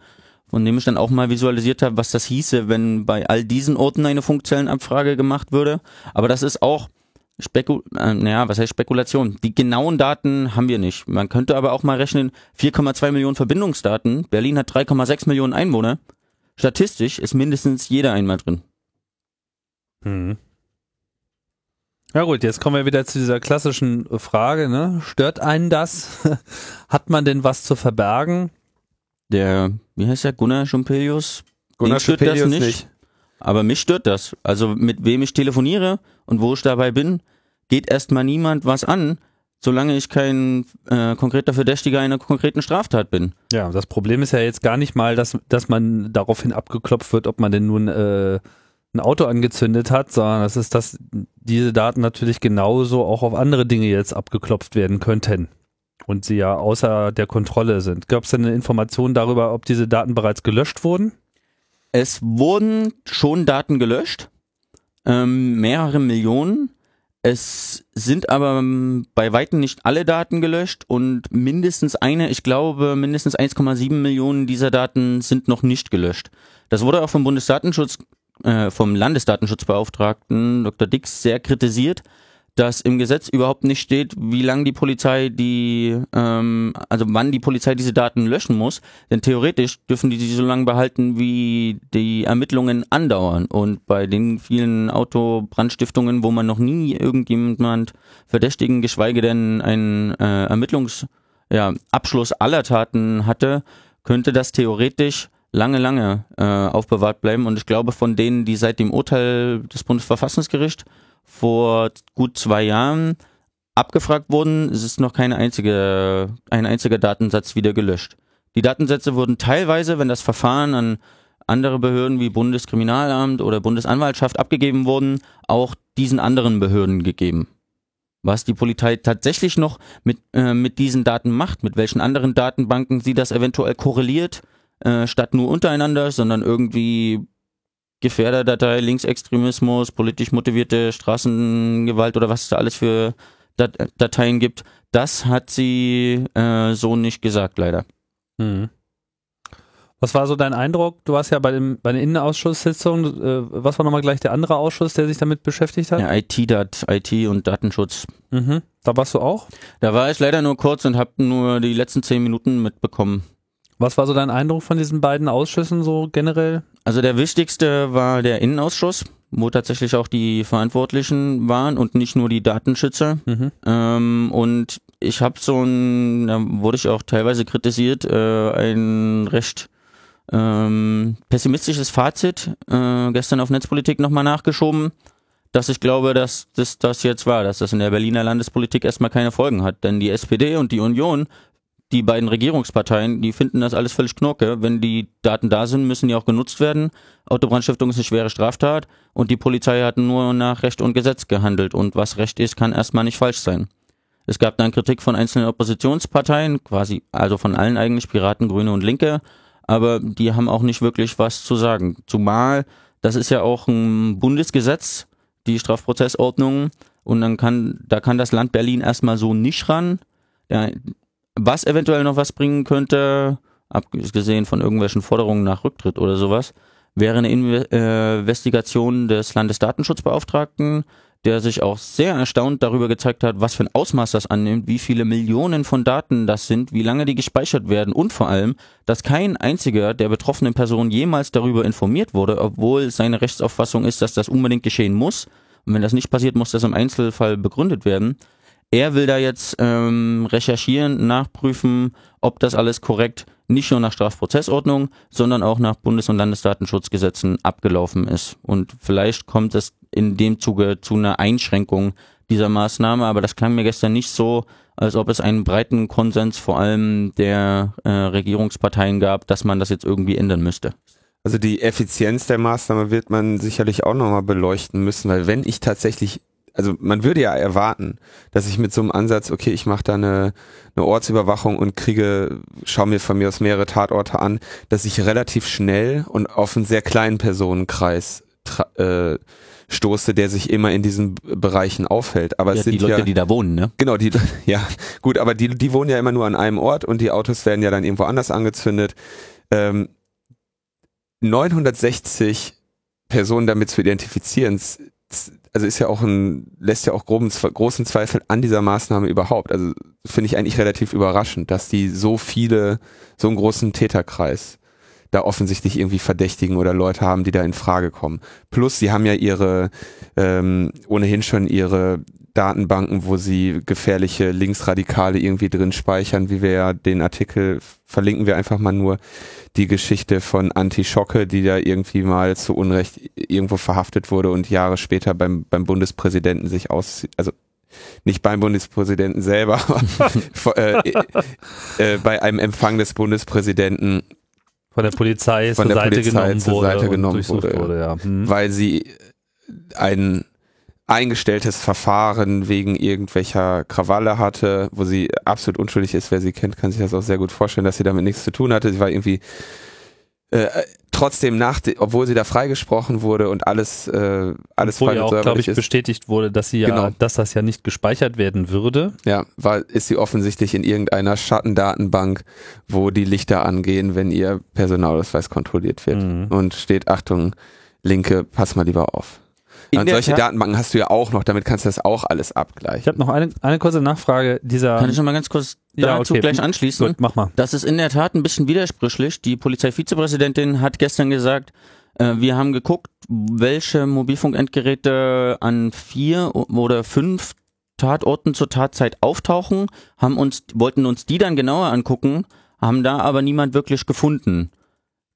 Speaker 3: von dem ich dann auch mal visualisiert habe, was das hieße, wenn bei all diesen Orten eine Funkzellenabfrage gemacht würde. Aber das ist auch Speku äh, naja, was heißt Spekulation? Die genauen Daten haben wir nicht. Man könnte aber auch mal rechnen, 4,2 Millionen Verbindungsdaten. Berlin hat 3,6 Millionen Einwohner. Statistisch ist mindestens jeder einmal drin.
Speaker 1: Mhm. Ja gut, jetzt kommen wir wieder zu dieser klassischen Frage, ne? Stört einen das? Hat man denn was zu verbergen?
Speaker 3: Der, wie heißt der, Gunnar Schumpelius?
Speaker 2: Gunnar
Speaker 3: Den stört das
Speaker 2: Schupelius
Speaker 3: nicht.
Speaker 2: nicht.
Speaker 3: Aber mich stört das. Also mit wem ich telefoniere und wo ich dabei bin, geht erstmal niemand was an, solange ich kein äh, konkreter Verdächtiger einer konkreten Straftat bin.
Speaker 1: Ja, das Problem ist ja jetzt gar nicht mal, dass, dass man daraufhin abgeklopft wird, ob man denn nun äh, ein Auto angezündet hat, sondern das ist, dass diese Daten natürlich genauso auch auf andere Dinge jetzt abgeklopft werden könnten. Und sie ja außer der Kontrolle sind. Gab es denn eine Information darüber, ob diese Daten bereits gelöscht wurden?
Speaker 3: Es wurden schon Daten gelöscht, ähm, mehrere Millionen. Es sind aber ähm, bei weitem nicht alle Daten gelöscht und mindestens eine, ich glaube, mindestens 1,7 Millionen dieser Daten sind noch nicht gelöscht. Das wurde auch vom Bundesdatenschutz, äh, vom Landesdatenschutzbeauftragten Dr. Dix sehr kritisiert, dass im Gesetz überhaupt nicht steht, wie lange die Polizei die, ähm, also wann die Polizei diese Daten löschen muss. Denn theoretisch dürfen die sie so lange behalten, wie die Ermittlungen andauern. Und bei den vielen Autobrandstiftungen, wo man noch nie irgendjemand verdächtigen, geschweige denn einen äh, Ermittlungs, ja, aller Taten hatte, könnte das theoretisch lange, lange äh, aufbewahrt bleiben. Und ich glaube, von denen, die seit dem Urteil des Bundesverfassungsgerichts vor gut zwei Jahren abgefragt wurden, ist noch keine einzige, ein einziger Datensatz wieder gelöscht. Die Datensätze wurden teilweise, wenn das Verfahren an andere Behörden wie Bundeskriminalamt oder Bundesanwaltschaft abgegeben wurden, auch diesen anderen Behörden gegeben. Was die Polizei tatsächlich noch mit, äh, mit diesen Daten macht, mit welchen anderen Datenbanken sie das eventuell korreliert, äh, statt nur untereinander, sondern irgendwie Gefährderdatei, Linksextremismus, politisch motivierte Straßengewalt oder was es da alles für Dat Dateien gibt, das hat sie äh, so nicht gesagt, leider.
Speaker 1: Mhm. Was war so dein Eindruck? Du warst ja bei, dem, bei der Innenausschusssitzung. Äh, was war nochmal gleich der andere Ausschuss, der sich damit beschäftigt hat?
Speaker 3: Ja, IT-Dat, IT und Datenschutz.
Speaker 1: Mhm. Da warst du auch?
Speaker 3: Da war ich leider nur kurz und habe nur die letzten zehn Minuten mitbekommen.
Speaker 1: Was war so dein Eindruck von diesen beiden Ausschüssen so generell?
Speaker 3: Also der wichtigste war der Innenausschuss, wo tatsächlich auch die Verantwortlichen waren und nicht nur die Datenschützer.
Speaker 1: Mhm.
Speaker 3: Ähm, und ich habe so ein, da wurde ich auch teilweise kritisiert, äh, ein recht ähm, pessimistisches Fazit äh, gestern auf Netzpolitik nochmal nachgeschoben, dass ich glaube, dass das, das jetzt war, dass das in der Berliner Landespolitik erstmal keine Folgen hat. Denn die SPD und die Union, die beiden Regierungsparteien, die finden das alles völlig knorke. Wenn die Daten da sind, müssen die auch genutzt werden. Autobrandstiftung ist eine schwere Straftat und die Polizei hat nur nach Recht und Gesetz gehandelt. Und was Recht ist, kann erstmal nicht falsch sein. Es gab dann Kritik von einzelnen Oppositionsparteien, quasi, also von allen eigentlich, Piraten, Grüne und Linke, aber die haben auch nicht wirklich was zu sagen. Zumal, das ist ja auch ein Bundesgesetz, die Strafprozessordnung, und dann kann, da kann das Land Berlin erstmal so nicht ran. Ja, was eventuell noch was bringen könnte, abgesehen von irgendwelchen Forderungen nach Rücktritt oder sowas, wäre eine äh, Investigation des Landesdatenschutzbeauftragten, der sich auch sehr erstaunt darüber gezeigt hat, was für ein Ausmaß das annimmt, wie viele Millionen von Daten das sind, wie lange die gespeichert werden und vor allem, dass kein einziger der betroffenen Personen jemals darüber informiert wurde, obwohl seine Rechtsauffassung ist, dass das unbedingt geschehen muss. Und wenn das nicht passiert, muss das im Einzelfall begründet werden. Er will da jetzt ähm, recherchieren, nachprüfen, ob das alles korrekt nicht nur nach Strafprozessordnung, sondern auch nach Bundes- und Landesdatenschutzgesetzen abgelaufen ist. Und vielleicht kommt es in dem Zuge zu einer Einschränkung dieser Maßnahme, aber das klang mir gestern nicht so, als ob es einen breiten Konsens vor allem der äh, Regierungsparteien gab, dass man das jetzt irgendwie ändern müsste.
Speaker 2: Also die Effizienz der Maßnahme wird man sicherlich auch nochmal beleuchten müssen, weil wenn ich tatsächlich also man würde ja erwarten, dass ich mit so einem Ansatz, okay, ich mache da eine, eine Ortsüberwachung und kriege, schau mir von mir aus mehrere Tatorte an, dass ich relativ schnell und auf einen sehr kleinen Personenkreis äh, stoße, der sich immer in diesen Bereichen aufhält. Aber
Speaker 3: ja,
Speaker 2: es sind
Speaker 3: die Leute,
Speaker 2: ja,
Speaker 3: die da wohnen, ne?
Speaker 2: Genau, die, ja, gut, aber die, die wohnen ja immer nur an einem Ort und die Autos werden ja dann irgendwo anders angezündet. Ähm, 960 Personen damit zu identifizieren, also ist ja auch ein, lässt ja auch groben, großen Zweifel an dieser Maßnahme überhaupt. Also finde ich eigentlich relativ überraschend, dass die so viele, so einen großen Täterkreis da offensichtlich irgendwie Verdächtigen oder Leute haben, die da in Frage kommen. Plus, sie haben ja ihre, ähm, ohnehin schon ihre Datenbanken, wo sie gefährliche Linksradikale irgendwie drin speichern, wie wir ja den Artikel verlinken wir einfach mal nur die Geschichte von Anti-Schocke, die da irgendwie mal zu Unrecht irgendwo verhaftet wurde und Jahre später beim, beim Bundespräsidenten sich aus, also nicht beim Bundespräsidenten selber, aber äh, äh, bei einem Empfang des Bundespräsidenten
Speaker 1: von der Polizei
Speaker 2: von
Speaker 1: zur
Speaker 2: der
Speaker 1: Seite
Speaker 2: Polizei
Speaker 1: genommen
Speaker 2: zur
Speaker 1: wurde,
Speaker 2: Seite genommen wurde,
Speaker 1: wurde ja. Hm.
Speaker 2: weil sie ein eingestelltes Verfahren wegen irgendwelcher Krawalle hatte, wo sie absolut unschuldig ist. Wer sie kennt, kann sich das auch sehr gut vorstellen, dass sie damit nichts zu tun hatte. Sie war irgendwie äh, trotzdem nach, obwohl sie da freigesprochen wurde und alles, äh, alles
Speaker 1: Obwohl ja auch, glaube ich,
Speaker 2: ist,
Speaker 1: bestätigt wurde, dass sie ja,
Speaker 2: Genau.
Speaker 1: dass das ja nicht gespeichert werden würde.
Speaker 2: ja, war, ist sie offensichtlich in irgendeiner Schattendatenbank, wo die Lichter angehen, wenn ihr Personalausweis kontrolliert wird.
Speaker 1: Mhm.
Speaker 2: Und steht, Achtung, Linke, pass mal lieber auf.
Speaker 3: In
Speaker 2: und solche
Speaker 3: Tat-
Speaker 2: Datenbanken hast du ja auch noch, damit kannst du das auch alles
Speaker 1: Ich
Speaker 2: abgleichen.
Speaker 1: habe noch eine, eine kurze Nachfrage. Dieser
Speaker 3: Kann ich noch mal ganz kurz
Speaker 1: Ja,
Speaker 3: dazu
Speaker 1: okay.
Speaker 3: gleich anschließen?
Speaker 1: Gut, mach mal.
Speaker 3: Das ist in der Tat ein bisschen widersprüchlich. Die Polizeivizepräsidentin hat gestern gesagt, äh, wir haben geguckt, welche Mobilfunkendgeräte an vier oder fünf Tatorten zur Tatzeit auftauchen, haben uns, wollten uns die dann genauer angucken, haben da aber niemand wirklich gefunden.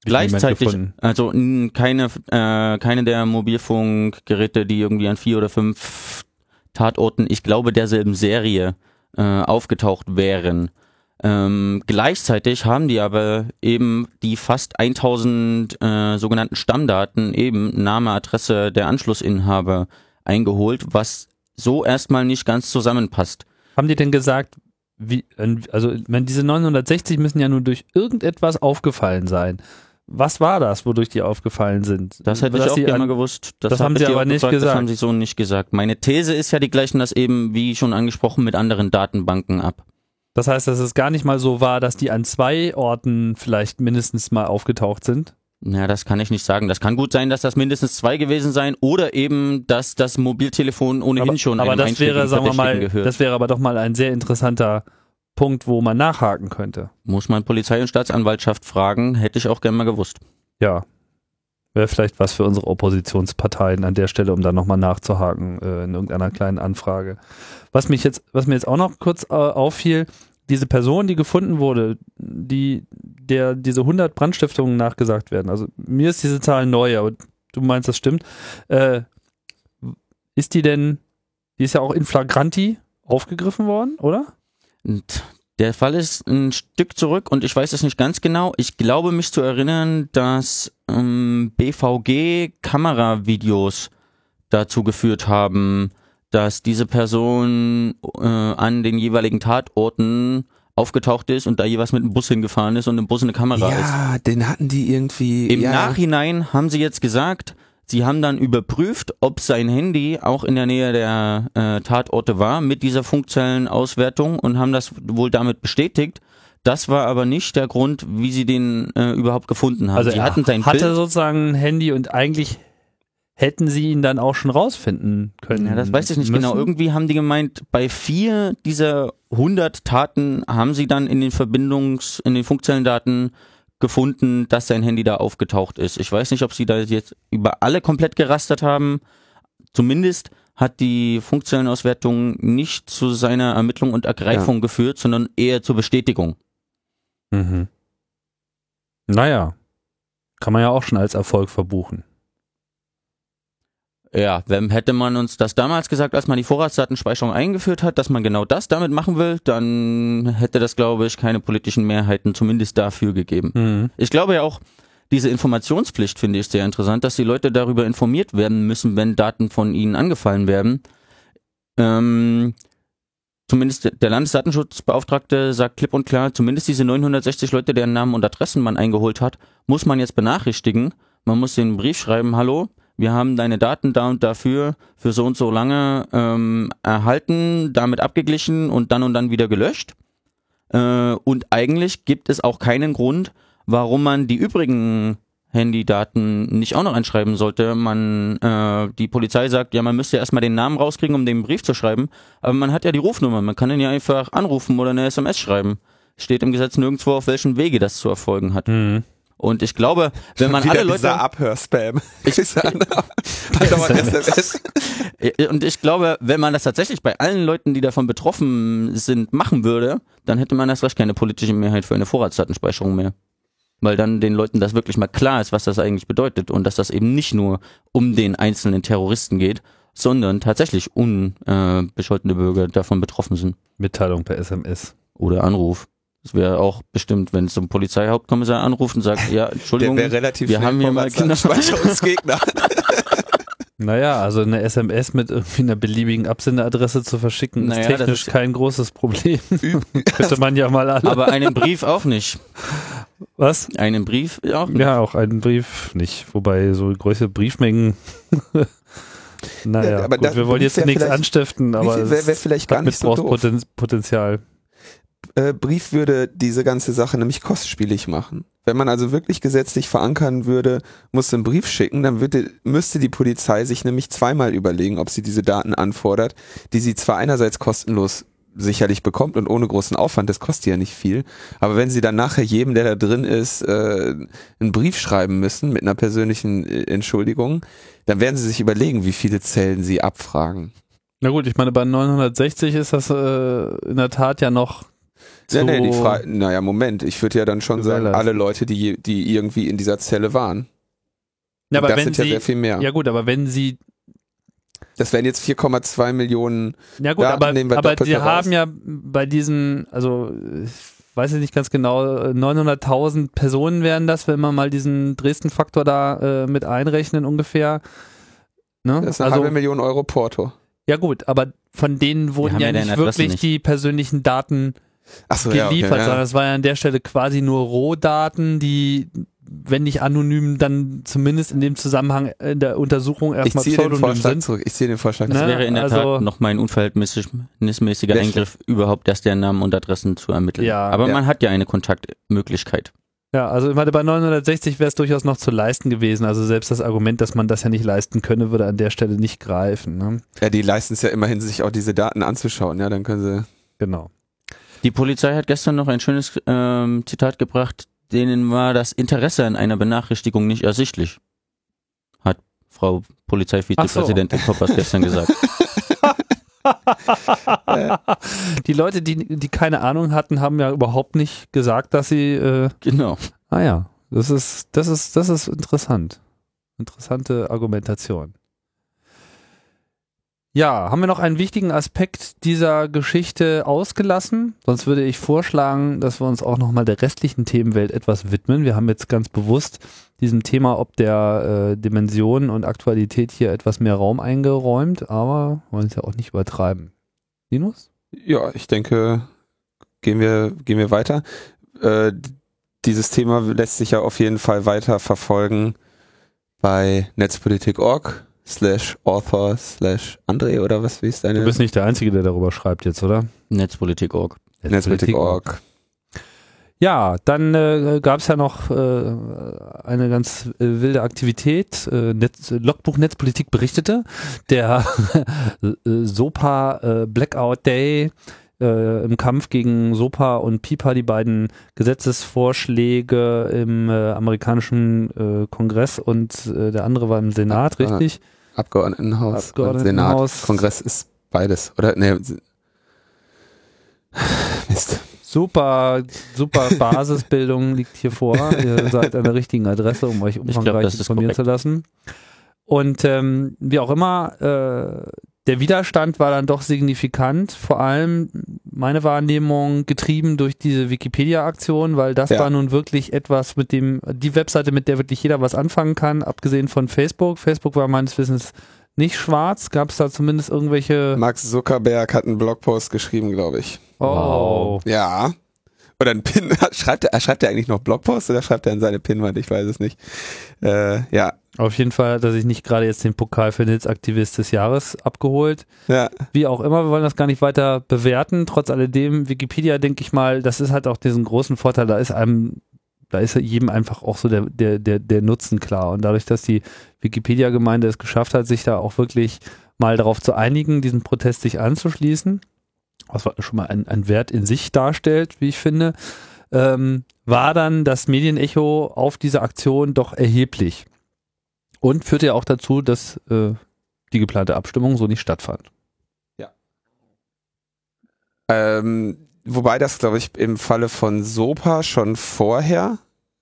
Speaker 3: Gleichzeitig,
Speaker 1: gefunden.
Speaker 3: also keine, äh, keine der Mobilfunkgeräte, die irgendwie an vier oder fünf Tatorten, ich glaube derselben Serie, äh, aufgetaucht wären. Ähm, gleichzeitig haben die aber eben die fast 1000 äh, sogenannten Stammdaten, eben Name, Adresse der Anschlussinhaber eingeholt, was so erstmal nicht ganz zusammenpasst.
Speaker 1: Haben die denn gesagt, wie, also wenn diese 960 müssen ja nur durch irgendetwas aufgefallen sein. Was war das, wodurch die aufgefallen sind?
Speaker 3: Das hätte ich auch
Speaker 1: sie
Speaker 3: gerne gewusst. Das,
Speaker 1: das
Speaker 3: hab
Speaker 1: haben sie aber nicht
Speaker 3: gefragt, Das
Speaker 1: gesagt.
Speaker 3: haben sie so nicht gesagt. Meine These ist ja, die gleichen das eben, wie schon angesprochen, mit anderen Datenbanken ab.
Speaker 1: Das heißt, dass es gar nicht mal so war, dass die an zwei Orten vielleicht mindestens mal aufgetaucht sind.
Speaker 3: Ja, das kann ich nicht sagen. Das kann gut sein, dass das mindestens zwei gewesen sein oder eben, dass das Mobiltelefon ohnehin
Speaker 1: aber
Speaker 3: schon
Speaker 1: aber das wäre, sagen wir mal,
Speaker 3: gehört.
Speaker 1: das wäre aber doch mal ein sehr interessanter Punkt, wo man nachhaken könnte.
Speaker 3: Muss man Polizei und Staatsanwaltschaft fragen, hätte ich auch gerne mal gewusst.
Speaker 1: Ja. Wäre vielleicht was für unsere Oppositionsparteien an der Stelle, um da nochmal nachzuhaken äh, in irgendeiner kleinen Anfrage. Was mich jetzt, was mir jetzt auch noch kurz äh, auffiel, diese Person, die gefunden wurde, die, der diese 100 Brandstiftungen nachgesagt werden. Also mir ist diese Zahl neu, aber du meinst, das stimmt. Äh, ist die denn, die ist ja auch in flagranti aufgegriffen worden, oder?
Speaker 3: Und der Fall ist ein Stück zurück und ich weiß es nicht ganz genau. Ich glaube mich zu erinnern, dass ähm, BVG Kameravideos dazu geführt haben, dass diese Person äh, an den jeweiligen Tatorten aufgetaucht ist und da jeweils mit dem Bus hingefahren ist und im Bus eine Kamera ist.
Speaker 2: Ja, den hatten die irgendwie.
Speaker 3: Im
Speaker 2: ja.
Speaker 3: Nachhinein haben sie jetzt gesagt, sie haben dann überprüft, ob sein Handy auch in der Nähe der äh, Tatorte war mit dieser Funkzellenauswertung und haben das wohl damit bestätigt. Das war aber nicht der Grund, wie sie den äh, überhaupt gefunden haben.
Speaker 1: Also
Speaker 3: sie
Speaker 1: er
Speaker 3: hatten sein
Speaker 1: hatte
Speaker 3: Bild.
Speaker 1: sozusagen ein Handy und eigentlich hätten sie ihn dann auch schon rausfinden können.
Speaker 3: Ja, das weiß ich nicht
Speaker 1: müssen.
Speaker 3: genau. Irgendwie haben die gemeint, bei vier dieser 100 Taten haben sie dann in den Verbindungs-, in den Funkzellendaten gefunden, dass sein Handy da aufgetaucht ist. Ich weiß nicht, ob sie da jetzt über alle komplett gerastert haben. Zumindest hat die Funkzellenauswertung nicht zu seiner Ermittlung und Ergreifung geführt, sondern eher zur Bestätigung.
Speaker 1: Mhm. Naja, kann man ja auch schon als Erfolg verbuchen.
Speaker 3: Ja, wenn hätte man uns das damals gesagt, als man die Vorratsdatenspeicherung eingeführt hat, dass man genau das damit machen will, dann hätte das, glaube ich, keine politischen Mehrheiten zumindest dafür gegeben.
Speaker 1: Mhm.
Speaker 3: Ich glaube ja auch, diese Informationspflicht finde ich sehr interessant, dass die Leute darüber informiert werden müssen, wenn Daten von ihnen angefallen werden. Ähm, zumindest der Landesdatenschutzbeauftragte sagt klipp und klar, zumindest diese 960 Leute, deren Namen und Adressen man eingeholt hat, muss man jetzt benachrichtigen. Man muss den Brief schreiben, hallo, wir haben deine Daten da und dafür für so und so lange ähm, erhalten, damit abgeglichen und dann und dann wieder gelöscht. Äh, und eigentlich gibt es auch keinen Grund, warum man die übrigen Handydaten nicht auch noch einschreiben sollte. Man, äh, die Polizei sagt, ja, man müsste erstmal den Namen rauskriegen, um den Brief zu schreiben. Aber man hat ja die Rufnummer. Man kann den ja einfach anrufen oder eine SMS schreiben. Steht im Gesetz nirgendwo, auf welchen Wege das zu erfolgen hat.
Speaker 1: Mhm.
Speaker 3: Und ich glaube, wenn man
Speaker 2: Wieder
Speaker 3: alle
Speaker 2: dieser
Speaker 3: Leute,
Speaker 2: Abhörspam. Dieser Andauernd SMS.
Speaker 3: Äh, und ich glaube, wenn man das tatsächlich bei allen Leuten, die davon betroffen sind, machen würde, dann hätte man erst recht keine politische Mehrheit für eine Vorratsdatenspeicherung mehr. Weil dann den Leuten das wirklich mal klar ist, was das eigentlich bedeutet und dass das eben nicht nur um den einzelnen Terroristen geht, sondern tatsächlich unbescholtene Bürger davon betroffen sind.
Speaker 1: Mitteilung per SMS.
Speaker 3: Oder Anruf. Das wäre auch bestimmt, wenn zum Polizeihauptkommissar anruft und sagt, ja,
Speaker 2: Der
Speaker 3: Entschuldigung,
Speaker 2: wäre relativ
Speaker 3: wir haben hier mal Kinder.
Speaker 2: Speicherungsgegner.
Speaker 1: Naja, also eine SMS mit irgendwie einer beliebigen Absenderadresse zu verschicken,
Speaker 3: Naja,
Speaker 1: ist technisch
Speaker 3: ist-
Speaker 1: kein großes Problem. Könnte man ja mal alle.
Speaker 3: Aber einen Brief auch nicht.
Speaker 1: Was?
Speaker 3: Einen Brief auch nicht.
Speaker 1: Ja, auch einen Brief nicht. Wobei so größere Briefmengen. naja,
Speaker 2: Ja, aber
Speaker 1: gut, wir wollen jetzt nichts anstiften, aber
Speaker 2: viel wär- wär vielleicht gar nicht so doof.
Speaker 1: Missbrauchspotenzial.
Speaker 2: Äh, Brief würde diese ganze Sache nämlich kostspielig machen. Wenn man also wirklich gesetzlich verankern würde, muss einen Brief schicken, dann würde, müsste die Polizei sich nämlich zweimal überlegen, ob sie diese Daten anfordert, die sie zwar einerseits kostenlos sicherlich bekommt und ohne großen Aufwand, das kostet ja nicht viel, aber wenn sie dann nachher jedem, der da drin ist, äh, einen Brief schreiben müssen mit einer persönlichen äh, Entschuldigung, dann werden sie sich überlegen, wie viele Zellen sie abfragen.
Speaker 1: Na gut, ich meine, bei 960 ist das äh, in der Tat ja noch so
Speaker 2: nee, die Frage, naja, Moment, ich würde ja dann schon sagen, alle Leute, die, die irgendwie in dieser Zelle waren.
Speaker 1: Ja, aber
Speaker 2: das
Speaker 1: wenn
Speaker 2: sind ja
Speaker 1: sie,
Speaker 2: sehr viel mehr.
Speaker 1: ja gut, aber wenn sie,
Speaker 2: Das wären jetzt 4,2 Millionen.
Speaker 1: ja gut,
Speaker 2: Daten
Speaker 1: aber,
Speaker 2: nehmen wir
Speaker 1: aber die
Speaker 2: raus.
Speaker 1: haben ja bei diesen, also äh, weiß ich nicht ganz genau, 900.000 Personen wären das, wenn man mal diesen Dresden-Faktor da äh, mit einrechnen ungefähr.
Speaker 2: Ne? Das ist eine also, halbe Million Euro Porto.
Speaker 1: Ja gut, aber von denen wurden ja nicht wirklich nicht. die persönlichen Daten so, geliefert, ja, okay, ja. sondern das war ja an der Stelle quasi nur Rohdaten, die wenn nicht anonym, dann zumindest in dem Zusammenhang in der Untersuchung erstmal
Speaker 2: pseudonym sind. Zurück. Ich ziehe den Vorschlag
Speaker 3: Das ne? wäre in der also, Tat noch mal ein unverhältnismäßiger Eingriff, überhaupt erst der Namen und Adressen zu ermitteln. Ja, Aber ja. man hat ja eine Kontaktmöglichkeit.
Speaker 1: Ja, also ich meine, bei 960 wäre es durchaus noch zu leisten gewesen. Also selbst das Argument, dass man das ja nicht leisten könne, würde an der Stelle nicht greifen. Ne?
Speaker 2: Ja, die leisten es ja immerhin, sich auch diese Daten anzuschauen. Ja, dann können sie.
Speaker 1: Genau.
Speaker 3: Die Polizei hat gestern noch ein schönes ähm, Zitat gebracht denen war das Interesse an einer Benachrichtigung nicht ersichtlich. Hat Frau Polizeivizepräsidentin so. Poppers gestern gesagt.
Speaker 1: die Leute, die, die keine Ahnung hatten, haben ja überhaupt nicht gesagt, dass sie. Äh,
Speaker 3: genau.
Speaker 1: Ah ja, das ist, das ist, das ist interessant. Interessante Argumentation. Ja, haben wir noch einen wichtigen Aspekt dieser Geschichte ausgelassen? Sonst würde ich vorschlagen, dass wir uns auch nochmal der restlichen Themenwelt etwas widmen. Wir haben jetzt ganz bewusst diesem Thema ob der äh, Dimension und Aktualität hier etwas mehr Raum eingeräumt, aber wollen es ja auch nicht übertreiben. Linus?
Speaker 2: Ja, ich denke, gehen wir, gehen wir weiter. Äh, dieses Thema lässt sich ja auf jeden Fall weiter verfolgen bei Netzpolitik.org slash author slash André oder was, wie ist deine?
Speaker 1: Du bist nicht der Einzige, der darüber schreibt jetzt, oder?
Speaker 3: Netzpolitik.org.
Speaker 2: Netzpolitik.org.
Speaker 1: Ja, dann äh, gab es ja noch äh, eine ganz äh, wilde Aktivität. Äh, Netz, Logbuch Netzpolitik berichtete, der äh, SOPA äh, Blackout Day äh, im Kampf gegen SOPA und PIPA, die beiden Gesetzesvorschläge im äh, amerikanischen äh, Kongress und äh, der andere war im Senat, richtig?
Speaker 2: Abgeordnetenhaus,
Speaker 1: Abgeordnetenhaus.
Speaker 2: Senat, Kongress ist beides, oder? Nee.
Speaker 1: Mist. Super, super Basisbildung liegt hier vor. Ihr seid an der richtigen Adresse, um euch umfangreich informieren zu lassen. Und ähm, wie auch immer, äh, der Widerstand war dann doch signifikant, vor allem meine Wahrnehmung getrieben durch diese Wikipedia-Aktion, weil das ja. war nun wirklich etwas, mit dem, die Webseite, mit der wirklich jeder was anfangen kann, abgesehen von Facebook. Facebook war meines Wissens nicht schwarz. Gab es da zumindest irgendwelche.
Speaker 2: Max Zuckerberg hat einen Blogpost geschrieben, glaube ich.
Speaker 1: Oh.
Speaker 2: Ja. Oder ein Pin. Schreibt er, schreibt er eigentlich noch Blogpost oder schreibt er in seine Pinwand? Ich weiß es nicht. Äh, ja,
Speaker 1: auf jeden Fall hat er sich nicht gerade jetzt den Pokal für Netzaktivist des Jahres abgeholt.
Speaker 2: Ja.
Speaker 1: Wie auch immer, wir wollen das gar nicht weiter bewerten. Trotz alledem, Wikipedia, denke ich mal, das ist halt auch diesen großen Vorteil, da ist einem, da ist jedem einfach auch so der, der, der, der Nutzen klar. Und dadurch, dass die Wikipedia-Gemeinde es geschafft hat, sich da auch wirklich mal darauf zu einigen, diesen Protest sich anzuschließen, was schon mal ein, ein Wert in sich darstellt, wie ich finde, ähm, war dann das Medienecho auf diese Aktion doch erheblich. Und führte ja auch dazu, dass äh, die geplante Abstimmung so nicht stattfand.
Speaker 2: Ja. Ähm, wobei das, glaube ich, im Falle von SOPA schon vorher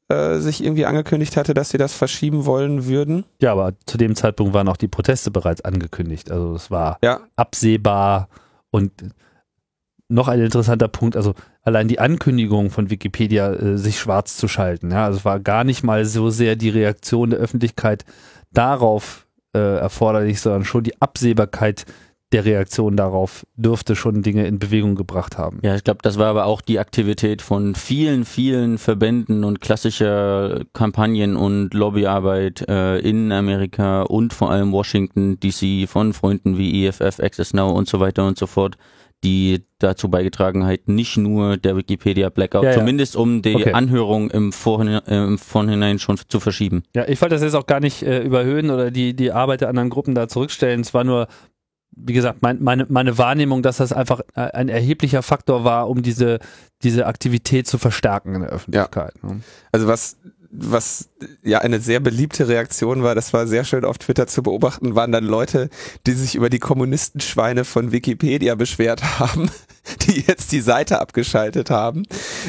Speaker 2: äh, sich irgendwie angekündigt hatte, dass sie das verschieben wollen würden.
Speaker 1: Ja, aber zu dem Zeitpunkt waren auch die Proteste bereits angekündigt. Also es war
Speaker 2: ja.
Speaker 1: absehbar und noch ein interessanter Punkt, also allein die Ankündigung von Wikipedia, äh, sich schwarz zu schalten. Ja, also es war gar nicht mal so sehr die Reaktion der Öffentlichkeit darauf äh, erforderlich, sondern schon die Absehbarkeit der Reaktion darauf dürfte schon Dinge in Bewegung gebracht haben.
Speaker 3: Ja, ich glaube, das war aber auch die Aktivität von vielen, vielen Verbänden und klassischer Kampagnen und Lobbyarbeit äh, in Amerika und vor allem Washington DC von Freunden wie EFF, Access Now und so weiter und so fort, die dazu beigetragen hat, nicht nur der Wikipedia Blackout, ja, ja. zumindest um die okay. Anhörung im, Vorhinein, äh, im Vorhinein schon zu verschieben.
Speaker 1: Ja, ich wollte das jetzt auch gar nicht äh, überhöhen oder die, die Arbeit der anderen Gruppen da zurückstellen. Es war nur, wie gesagt, mein, meine, meine Wahrnehmung, dass das einfach äh, ein erheblicher Faktor war, um diese, diese Aktivität zu verstärken in der Öffentlichkeit.
Speaker 2: Ja. Ne? Also was was ja eine sehr beliebte Reaktion war, das war sehr schön auf Twitter zu beobachten, waren dann Leute, die sich über die Kommunistenschweine von Wikipedia beschwert haben, die jetzt die Seite abgeschaltet haben,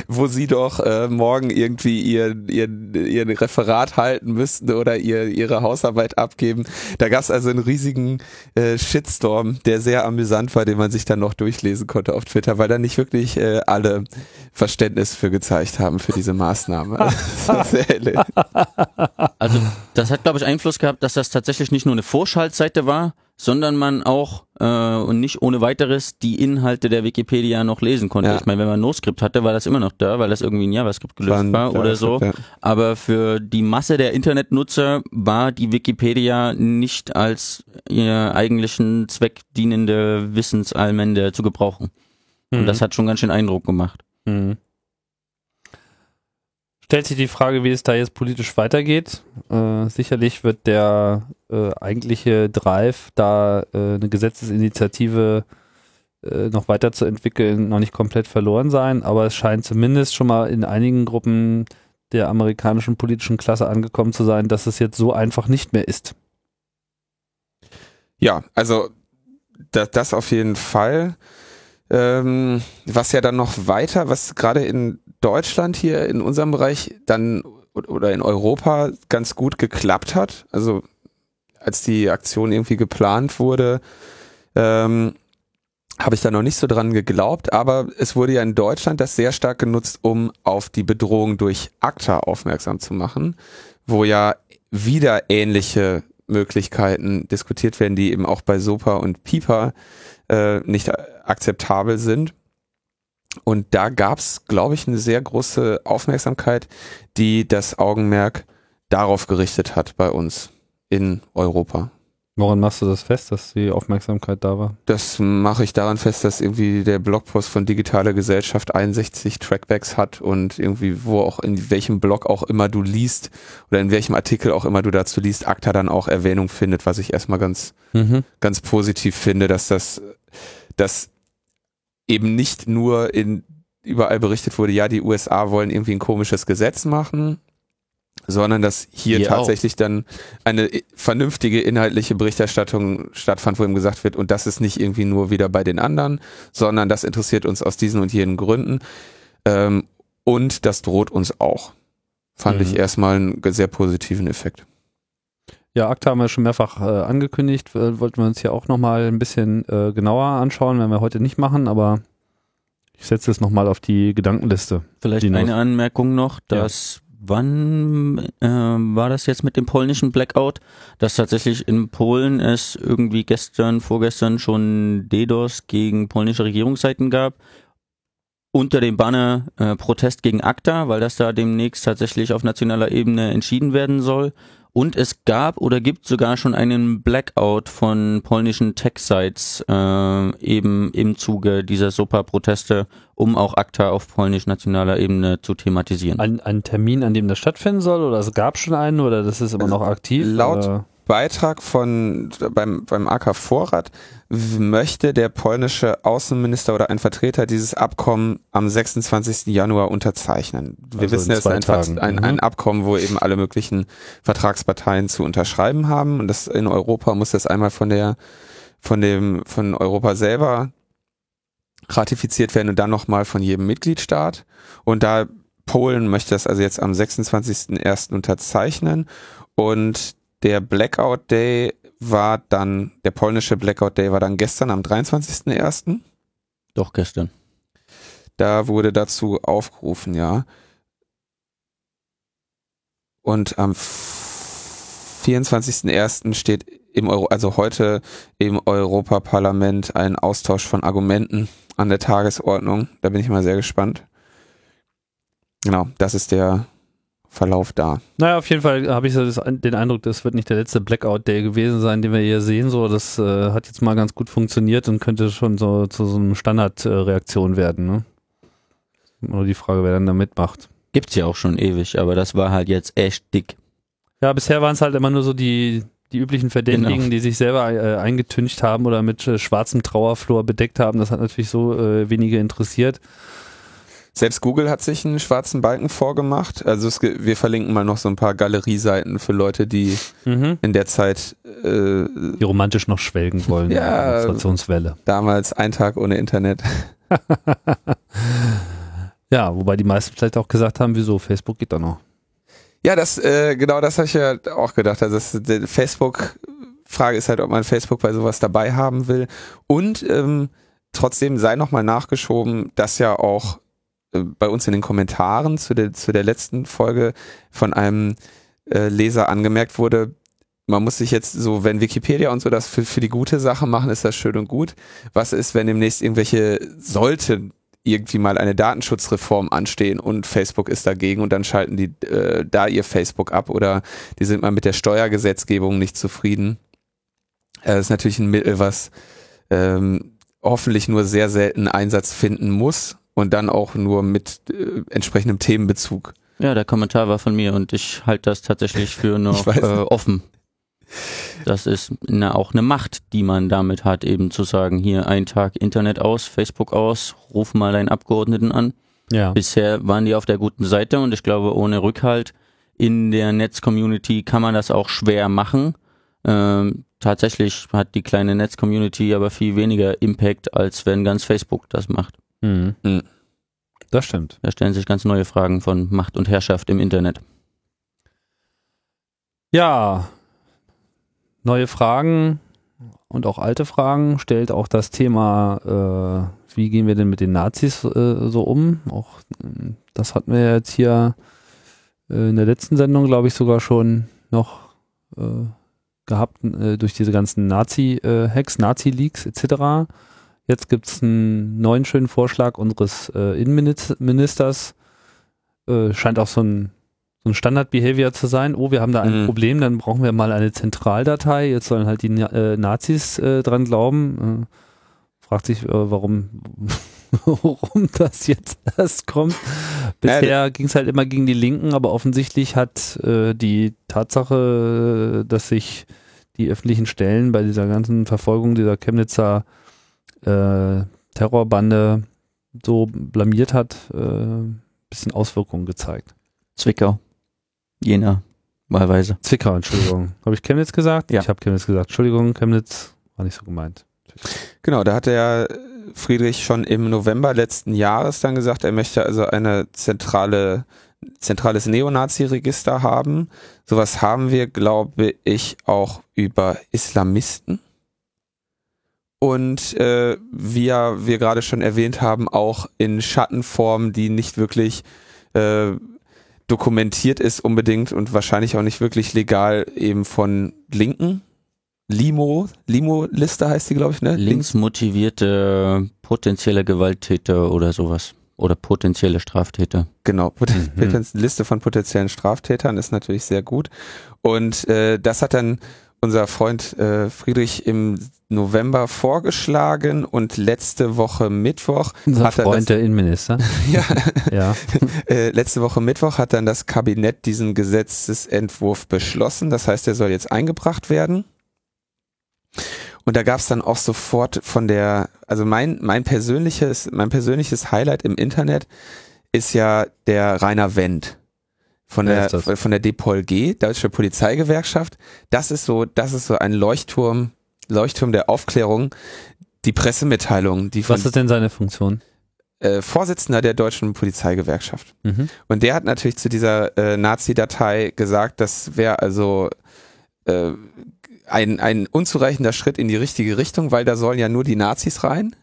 Speaker 2: wo sie doch äh, morgen irgendwie ihr, ihr, ihr Referat halten müssten oder ihr, ihre Hausarbeit abgeben. Da gab es also einen riesigen äh, Shitstorm, der sehr amüsant war, den man sich dann noch durchlesen konnte auf Twitter, weil da nicht wirklich äh, alle Verständnis für gezeigt haben für diese Maßnahme.
Speaker 3: also das hat, glaube ich, Einfluss gehabt, dass das tatsächlich nicht nur eine Vorschaltseite war, sondern man auch äh, und nicht ohne weiteres die Inhalte der Wikipedia noch lesen konnte. Ja. Ich meine, wenn man NoScript hatte, war das immer noch da, weil das irgendwie in JavaScript gelöst war, war oder so. Ja. Aber für die Masse der Internetnutzer war die Wikipedia nicht als ihr eigentlichen Zweck dienende Wissensallmende zu gebrauchen. Mhm. Und das hat schon ganz schön Eindruck gemacht. Mhm
Speaker 1: stellt sich die Frage, wie es da jetzt politisch weitergeht. Äh, sicherlich wird der äh, eigentliche Drive, da äh, eine Gesetzesinitiative äh, noch weiterzuentwickeln, noch nicht komplett verloren sein, aber es scheint zumindest schon mal in einigen Gruppen der amerikanischen politischen Klasse angekommen zu sein, dass es jetzt so einfach nicht mehr ist.
Speaker 2: Ja, also das, das auf jeden Fall. Ähm, was ja dann noch weiter, was gerade in Deutschland hier in unserem Bereich dann oder in Europa ganz gut geklappt hat. Also als die Aktion irgendwie geplant wurde, ähm, habe ich da noch nicht so dran geglaubt, aber es wurde ja in Deutschland das sehr stark genutzt, um auf die Bedrohung durch ACTA aufmerksam zu machen, wo ja wieder ähnliche Möglichkeiten diskutiert werden, die eben auch bei SOPA und PIPA äh, nicht akzeptabel sind. Und da gab es, glaube ich, eine sehr große Aufmerksamkeit, die das Augenmerk darauf gerichtet hat bei uns in Europa.
Speaker 1: Woran machst du das fest, dass die Aufmerksamkeit da war?
Speaker 2: Das mache ich daran fest, dass irgendwie der Blogpost von Digitale Gesellschaft 61 Trackbacks hat und irgendwie, wo auch in welchem Blog auch immer du liest oder in welchem Artikel auch immer du dazu liest, ACTA dann auch Erwähnung findet, was ich erstmal ganz, mhm. ganz positiv finde, dass das, dass eben nicht nur in überall berichtet wurde, ja, die USA wollen irgendwie ein komisches Gesetz machen, sondern dass hier, hier tatsächlich auch. dann eine vernünftige inhaltliche Berichterstattung stattfand, wo ihm gesagt wird, und das ist nicht irgendwie nur wieder bei den anderen, sondern das interessiert uns aus diesen und jenen Gründen. Ähm, und das droht uns auch. Fand mhm. ich erstmal einen sehr positiven Effekt.
Speaker 1: Ja, ACTA haben wir schon mehrfach äh, angekündigt. Äh, wollten wir uns hier auch nochmal ein bisschen äh, genauer anschauen, werden wir heute nicht machen, aber ich setze es nochmal auf die Gedankenliste.
Speaker 3: Vielleicht eine noch. Anmerkung noch, dass ja. wann äh, war das jetzt mit dem polnischen Blackout, dass tatsächlich in Polen es irgendwie gestern, vorgestern schon DDoS gegen polnische Regierungsseiten gab unter dem Banner äh, Protest gegen ACTA, weil das da demnächst tatsächlich auf nationaler Ebene entschieden werden soll. Und es gab oder gibt sogar schon einen Blackout von polnischen Tech-Sites äh, eben im Zuge dieser SOPA-Proteste, um auch ACTA auf polnisch-nationaler Ebene zu thematisieren.
Speaker 1: Ein, ein Termin, an dem das stattfinden soll oder es gab schon einen oder das ist immer noch aktiv?
Speaker 2: Laut,
Speaker 1: oder?
Speaker 2: Beitrag von beim, beim AK Vorrat möchte der polnische Außenminister oder ein Vertreter dieses Abkommen am 26. Januar unterzeichnen. Wir also wissen, es ist ein, ein, ein, mhm. Abkommen, wo eben alle möglichen Vertragsparteien zu unterschreiben haben. Und das in Europa muss das einmal von der von dem von Europa selber ratifiziert werden und dann nochmal von jedem Mitgliedstaat. Und da Polen möchte das also jetzt am 26.01. unterzeichnen und der Blackout Day war dann, der polnische Blackout Day war dann gestern am 23.01.
Speaker 3: Doch, gestern.
Speaker 2: Da wurde dazu aufgerufen, ja. Und am 24.01. steht im Euro, also heute im Europaparlament ein Austausch von Argumenten an der Tagesordnung. Da bin ich mal sehr gespannt. Genau, das ist der Verlauf da.
Speaker 1: Naja, auf jeden Fall habe ich das, den Eindruck, das wird nicht der letzte Blackout-Day gewesen sein, den wir hier sehen. So, das äh, hat jetzt mal ganz gut funktioniert und könnte schon so zu so einem Standardreaktion äh, werden. Ne? Nur die Frage, wer dann da mitmacht.
Speaker 3: Gibt's ja auch schon ewig, aber das war halt jetzt echt dick.
Speaker 1: Ja, bisher waren es halt immer nur so die, die üblichen Verdächtigen, genau. die sich selber äh, eingetüncht haben oder mit äh, schwarzem Trauerflor bedeckt haben. Das hat natürlich so äh, wenige interessiert.
Speaker 2: Selbst Google hat sich einen schwarzen Balken vorgemacht. Also es, wir verlinken mal noch so ein paar Galerieseiten für Leute, die mhm. in der Zeit äh,
Speaker 1: Die romantisch noch schwelgen wollen.
Speaker 2: Ja.
Speaker 1: Demonstrationswelle.
Speaker 2: damals ein Tag ohne Internet.
Speaker 1: Ja, wobei die meisten vielleicht auch gesagt haben, wieso, Facebook geht doch noch.
Speaker 2: Ja, das äh, genau das habe ich ja auch gedacht. Also das, Facebook Frage ist halt, ob man Facebook bei sowas dabei haben will. Und ähm, trotzdem sei nochmal nachgeschoben, dass ja auch bei uns in den Kommentaren zu der, zu der letzten Folge von einem äh, Leser angemerkt wurde, man muss sich jetzt so, wenn Wikipedia und so das für, für die gute Sache machen, ist das schön und gut. Was ist, wenn demnächst irgendwelche sollten irgendwie mal eine Datenschutzreform anstehen und Facebook ist dagegen und dann schalten die äh, da ihr Facebook ab oder die sind mal mit der Steuergesetzgebung nicht zufrieden. Äh, das ist natürlich ein Mittel, was ähm, hoffentlich nur sehr selten Einsatz finden muss und dann auch nur mit äh, entsprechendem Themenbezug.
Speaker 3: Ja, der Kommentar war von mir und ich halte das tatsächlich für noch äh, offen. Das ist na, auch eine Macht, die man damit hat, eben zu sagen, hier ein Tag Internet aus, Facebook aus, ruf mal deinen Abgeordneten an.
Speaker 1: Ja.
Speaker 3: Bisher waren die auf der guten Seite und ich glaube, ohne Rückhalt in der Netz-Community kann man das auch schwer machen. Ähm, tatsächlich hat die kleine Netz-Community aber viel weniger Impact, als wenn ganz Facebook das macht.
Speaker 1: Mhm.
Speaker 2: Mhm.
Speaker 1: Das stimmt.
Speaker 3: Da stellen sich ganz neue Fragen von Macht und Herrschaft im Internet.
Speaker 1: Ja, neue Fragen und auch alte Fragen stellt auch das Thema, äh, wie gehen wir denn mit den Nazis äh, so um? Auch äh, das hatten wir jetzt hier äh, in der letzten Sendung, glaube ich, sogar schon noch äh, gehabt äh, durch diese ganzen Nazi-Hacks, Nazi-Leaks etc. Jetzt gibt es einen neuen schönen Vorschlag unseres äh, Innenministers. Äh, scheint auch so ein so ein Standard-Behavior zu sein, oh, wir haben da ein
Speaker 2: Mhm.
Speaker 1: Problem, dann brauchen wir mal eine Zentraldatei, jetzt sollen halt die äh, Nazis äh, dran glauben. Äh, fragt sich, äh, warum, warum das jetzt erst kommt. Bisher ging es halt immer gegen die Linken, aber offensichtlich hat die Tatsache, dass sich die öffentlichen Stellen bei dieser ganzen Verfolgung dieser Chemnitzer äh, Terrorbande so blamiert hat, äh, bisschen Auswirkungen gezeigt.
Speaker 3: Zwickau. Jena. Wahlweise.
Speaker 1: Zwickau, Entschuldigung. Habe ich Chemnitz gesagt?
Speaker 3: Ja.
Speaker 1: Ich habe Chemnitz gesagt. Entschuldigung, Chemnitz war nicht so gemeint.
Speaker 2: Genau, da hat der Friedrich schon im November letzten Jahres dann gesagt, er möchte also eine zentrale, zentrales Neonazi-Register haben. Sowas haben wir, glaube ich, auch über Islamisten. Und äh, wie ja wir gerade schon erwähnt haben, auch in Schattenform, die nicht wirklich äh, dokumentiert ist unbedingt und wahrscheinlich auch nicht wirklich legal eben von Linken. Limo, Limo-Liste heißt die, glaube ich, ne?
Speaker 3: Links motivierte potenzielle Gewalttäter oder sowas. Oder potenzielle Straftäter.
Speaker 2: Genau,
Speaker 1: Mhm.
Speaker 2: Liste von potenziellen Straftätern ist natürlich sehr gut. Und äh, das hat dann unser Freund äh, Friedrich im November vorgeschlagen und letzte Woche Mittwoch
Speaker 1: Unser
Speaker 2: hat
Speaker 1: Freund
Speaker 2: das,
Speaker 1: der Innenminister.
Speaker 2: ja,
Speaker 1: ja.
Speaker 2: äh, letzte Woche Mittwoch hat dann das Kabinett diesen Gesetzesentwurf beschlossen. Das heißt, er soll jetzt eingebracht werden. Und da gab es dann auch sofort von der, also mein, mein persönliches, mein persönliches Highlight im Internet ist ja der Rainer Wendt von
Speaker 1: Wer
Speaker 2: der von der DPOLG, Deutsche Polizeigewerkschaft. Das ist so, das ist so ein Leuchtturm, Leuchtturm der Aufklärung. Die Pressemitteilung, die von
Speaker 1: Was ist denn seine Funktion?
Speaker 2: äh, Vorsitzender der Deutschen Polizeigewerkschaft.
Speaker 1: Mhm.
Speaker 2: Und der hat natürlich zu dieser äh, Nazi-Datei gesagt, das wäre also äh, ein, ein unzureichender Schritt in die richtige Richtung, weil da sollen ja nur die Nazis rein.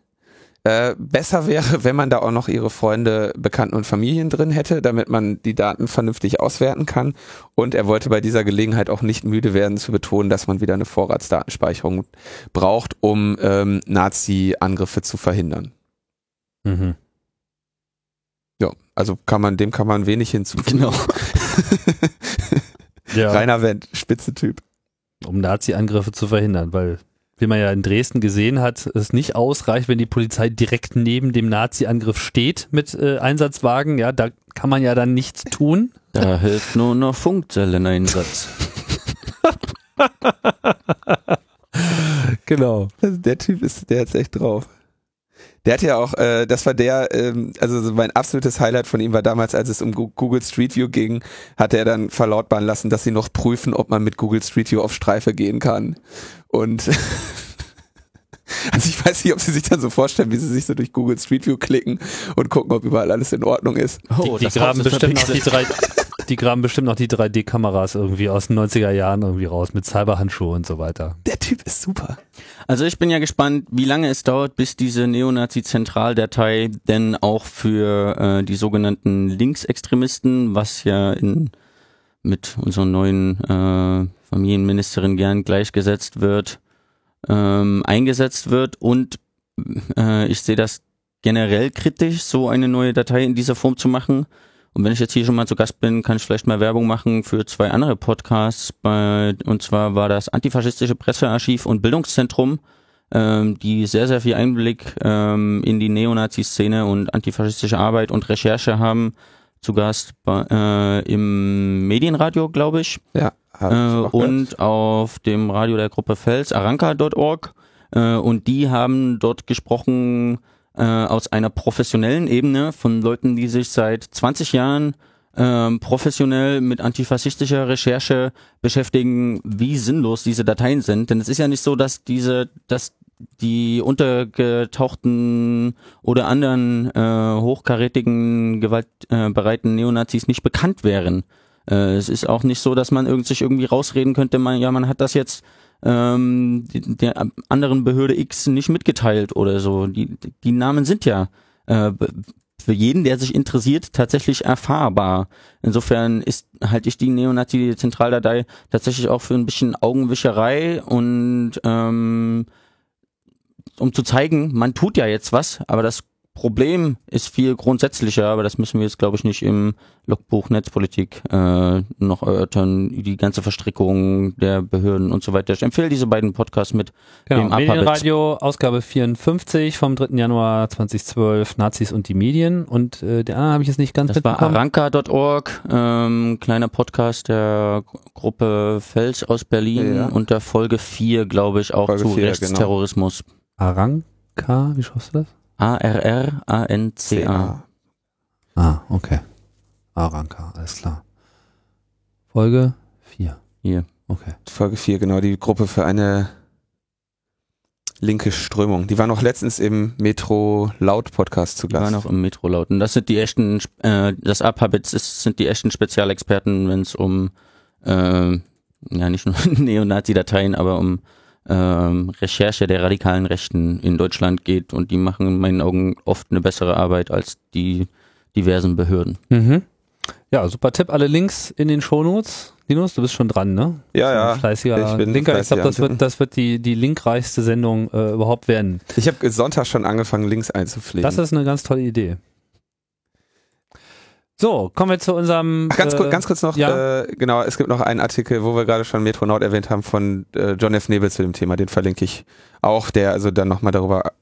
Speaker 2: Äh, besser wäre, wenn man da auch noch ihre Freunde, Bekannten und Familien drin hätte, damit man die Daten vernünftig auswerten kann. Und er wollte bei dieser Gelegenheit auch nicht müde werden zu betonen, dass man wieder eine Vorratsdatenspeicherung braucht, um ähm, Nazi-Angriffe zu verhindern.
Speaker 1: Mhm.
Speaker 2: Ja, also kann man, dem kann man wenig hinzufügen.
Speaker 3: Genau.
Speaker 1: Ja.
Speaker 2: Rainer Wendt, Spitzentyp.
Speaker 1: um Nazi-Angriffe zu verhindern, weil, wie man ja in Dresden gesehen hat, es nicht ausreicht, wenn die Polizei direkt neben dem Nazi-Angriff steht mit äh, Einsatzwagen. Ja, da kann man ja dann nichts tun.
Speaker 3: Da hilft nur noch Funkzelleneinsatz.
Speaker 1: Genau.
Speaker 2: Also der Typ ist, der hat's echt drauf. Der hat ja auch, äh, das war der, ähm, also so mein absolutes Highlight von ihm war damals, als es um Google Street View ging, hat er dann verlautbaren lassen, dass sie noch prüfen, ob man mit Google Street View auf Streife gehen kann. Und also ich weiß nicht, ob sie sich dann so vorstellen, wie sie sich so durch Google Street View klicken und gucken, ob überall alles in Ordnung ist.
Speaker 3: Oh,
Speaker 1: die, die, graben bestimmt noch die, drei, die graben bestimmt noch die 3D-Kameras irgendwie aus den 90er Jahren irgendwie raus mit Cyberhandschuhe und so weiter.
Speaker 2: Der Typ ist super.
Speaker 3: Also ich bin ja gespannt, wie lange es dauert, bis diese Neonazi-Zentraldatei denn auch für äh, die sogenannten Linksextremisten, was ja in, mit unserer neuen äh, Familienministerin gern gleichgesetzt wird, ähm, eingesetzt wird. Und äh, ich sehe das generell kritisch, so eine neue Datei in dieser Form zu machen. Und wenn ich jetzt hier schon mal zu Gast bin, kann ich vielleicht mal Werbung machen für zwei andere Podcasts. Bei, und zwar war das Antifaschistische Pressearchiv und Bildungszentrum, ähm, die sehr, sehr viel Einblick ähm, in die Neonazi-Szene und antifaschistische Arbeit und Recherche haben. Zu Gast bei, äh, im Medienradio, glaube ich.
Speaker 2: Ja.
Speaker 3: Äh, und auf dem Radio der Gruppe Fels, aranka.org. Äh, und die haben dort gesprochen äh, aus einer professionellen Ebene von Leuten, die sich seit 20 Jahren ähm, professionell mit antifaschistischer Recherche beschäftigen, wie sinnlos diese Dateien sind. Denn es ist ja nicht so, dass diese, dass die untergetauchten oder anderen äh, hochkarätigen, gewaltbereiten Neonazis nicht bekannt wären. Äh, es ist auch nicht so, dass man irgend sich irgendwie rausreden könnte, man, ja, man hat das jetzt ähm, der anderen Behörde X nicht mitgeteilt oder so. Die, die Namen sind ja äh, für jeden, der sich interessiert, tatsächlich erfahrbar. Insofern ist halte ich die Neonazi-Zentraldatei tatsächlich auch für ein bisschen Augenwischerei und ähm, um zu zeigen, man tut ja jetzt was, aber das Problem ist viel grundsätzlicher, aber das müssen wir jetzt, glaube ich, nicht im Logbuch Netzpolitik äh, noch erörtern, die ganze Verstrickung der Behörden und so weiter. Ich empfehle diese beiden Podcasts mit
Speaker 1: Genau,
Speaker 3: dem.
Speaker 1: Medienradio, Ausgabe 54 vom 3. Januar 2012, Nazis und die Medien. Und äh, der andere habe ich jetzt nicht ganz
Speaker 3: Das war
Speaker 1: mitbekommen.
Speaker 3: aranka.org, ähm, kleiner Podcast der Gruppe Fels aus Berlin
Speaker 2: Ja.
Speaker 3: und der Folge 4, glaube ich, auch
Speaker 2: Folge
Speaker 3: zu
Speaker 2: 4,
Speaker 3: Rechtsterrorismus.
Speaker 1: Aranka, wie schreibst du das?
Speaker 3: A-R-R-A-N-C-A.
Speaker 1: Ah, okay. Aranka, alles klar. Folge 4.
Speaker 3: Hier.
Speaker 1: Okay.
Speaker 2: Folge 4, genau, die Gruppe für eine linke Strömung. Die war noch letztens im Metro Laut Podcast zu Gast.
Speaker 3: auch im Metro lauten. Das sind die echten, äh, das Abhabitz ist, sind die echten Spezialexperten, wenn es um, äh, ja nicht nur Neonazi-Dateien, aber um ähm, Recherche der radikalen Rechten in Deutschland geht und die machen in meinen Augen oft eine bessere Arbeit als die diversen Behörden.
Speaker 1: Mhm. Ja, super Tipp. Alle Links in den Shownotes. Linus, du bist schon dran, ne?
Speaker 2: Ja, ja.
Speaker 1: Fleißiger
Speaker 2: Ich bin
Speaker 1: Linker. Ich glaube, das wird, das wird die, die linkreichste Sendung äh, überhaupt werden.
Speaker 2: Ich habe Sonntag schon angefangen, Links einzupflegen.
Speaker 1: Das ist eine ganz tolle Idee. So, kommen wir zu unserem.
Speaker 2: Ach, ganz,
Speaker 1: äh,
Speaker 2: kurz, ganz kurz noch,
Speaker 1: ja.
Speaker 2: äh, genau, es gibt noch einen Artikel, wo wir gerade schon Metro Nord erwähnt haben, von äh, John F. Nebel zu dem Thema, den verlinke ich auch, der also dann nochmal darüber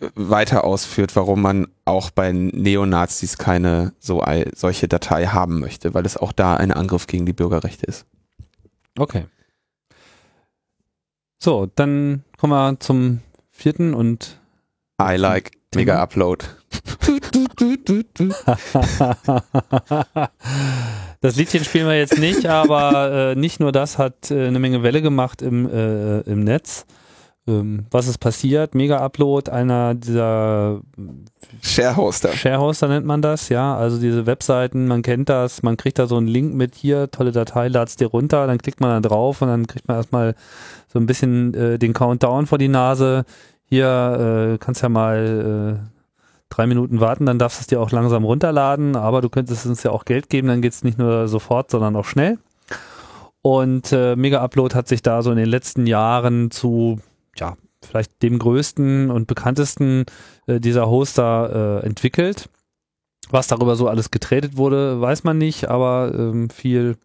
Speaker 2: äh, weiter ausführt, warum man auch bei Neonazis keine so ei- solche Datei haben möchte, weil es auch da ein Angriff gegen die Bürgerrechte ist.
Speaker 1: Okay. So, dann kommen wir zum vierten und
Speaker 2: I like Mega Upload.
Speaker 1: das Liedchen spielen wir jetzt nicht, aber äh, nicht nur das hat äh, eine Menge Welle gemacht im, äh, im Netz. Ähm, was ist passiert? Mega-Upload, einer dieser
Speaker 2: Sharehoster.
Speaker 1: Sharehoster nennt man das, ja. Also diese Webseiten, man kennt das, man kriegt da so einen Link mit hier, tolle Datei, lad's dir runter, dann klickt man da drauf und dann kriegt man erstmal so ein bisschen äh, den Countdown vor die Nase. Hier äh, kannst ja mal äh, drei Minuten warten, dann darfst du es dir auch langsam runterladen, aber du könntest uns ja auch Geld geben, dann geht's nicht nur sofort, sondern auch schnell. Und äh, Mega Upload hat sich da so in den letzten Jahren zu, ja, vielleicht dem größten und bekanntesten äh, dieser Hoster äh, entwickelt. Was darüber so alles getradet wurde, weiß man nicht, aber ähm, viel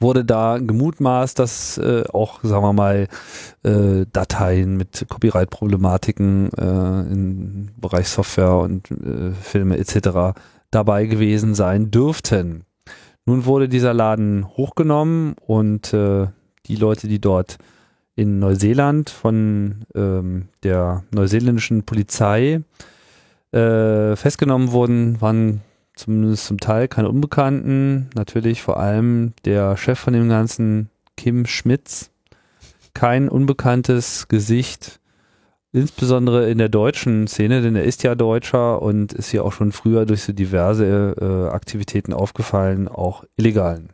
Speaker 1: wurde da gemutmaßt, dass äh, auch, sagen wir mal, äh, Dateien mit Copyright-Problematiken äh, im Bereich Software und äh, Filme etc. dabei gewesen sein dürften. Nun wurde dieser Laden hochgenommen und äh, die Leute, die dort in Neuseeland von ähm, der neuseeländischen Polizei äh, festgenommen wurden, waren zumindest zum Teil keine Unbekannten. Natürlich vor allem der Chef von dem Ganzen, Kim Schmitz. Kein unbekanntes Gesicht, insbesondere in der deutschen Szene, denn er ist ja Deutscher und ist ja auch schon früher durch so diverse äh, Aktivitäten aufgefallen, auch illegalen.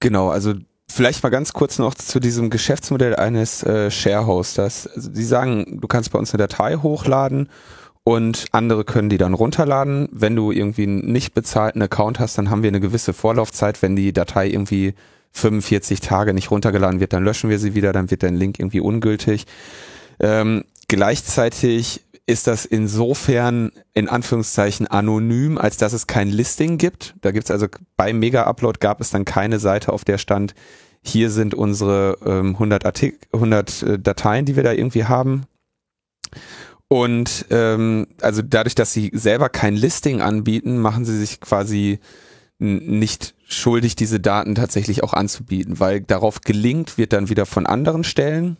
Speaker 2: Genau, also Vielleicht mal ganz kurz noch zu diesem Geschäftsmodell eines äh, Sharehosters. Also sagen, du kannst bei uns eine Datei hochladen und andere können die dann runterladen. Wenn du irgendwie einen nicht bezahlten Account hast, dann haben wir eine gewisse Vorlaufzeit. Wenn die Datei irgendwie 45 Tage nicht runtergeladen wird, dann löschen wir sie wieder, dann wird dein Link irgendwie ungültig. Ähm, gleichzeitig ist das insofern in Anführungszeichen anonym, als dass es kein Listing gibt. Da gibt es also bei Mega Upload gab es dann keine Seite, auf der stand, hier sind unsere ähm, 100, Artik 100 äh, Dateien, die wir da irgendwie haben. Und ähm, also dadurch, dass sie selber kein Listing anbieten, machen sie sich quasi nicht schuldig, diese Daten tatsächlich auch anzubieten, weil darauf gelingt wird dann wieder von anderen Stellen.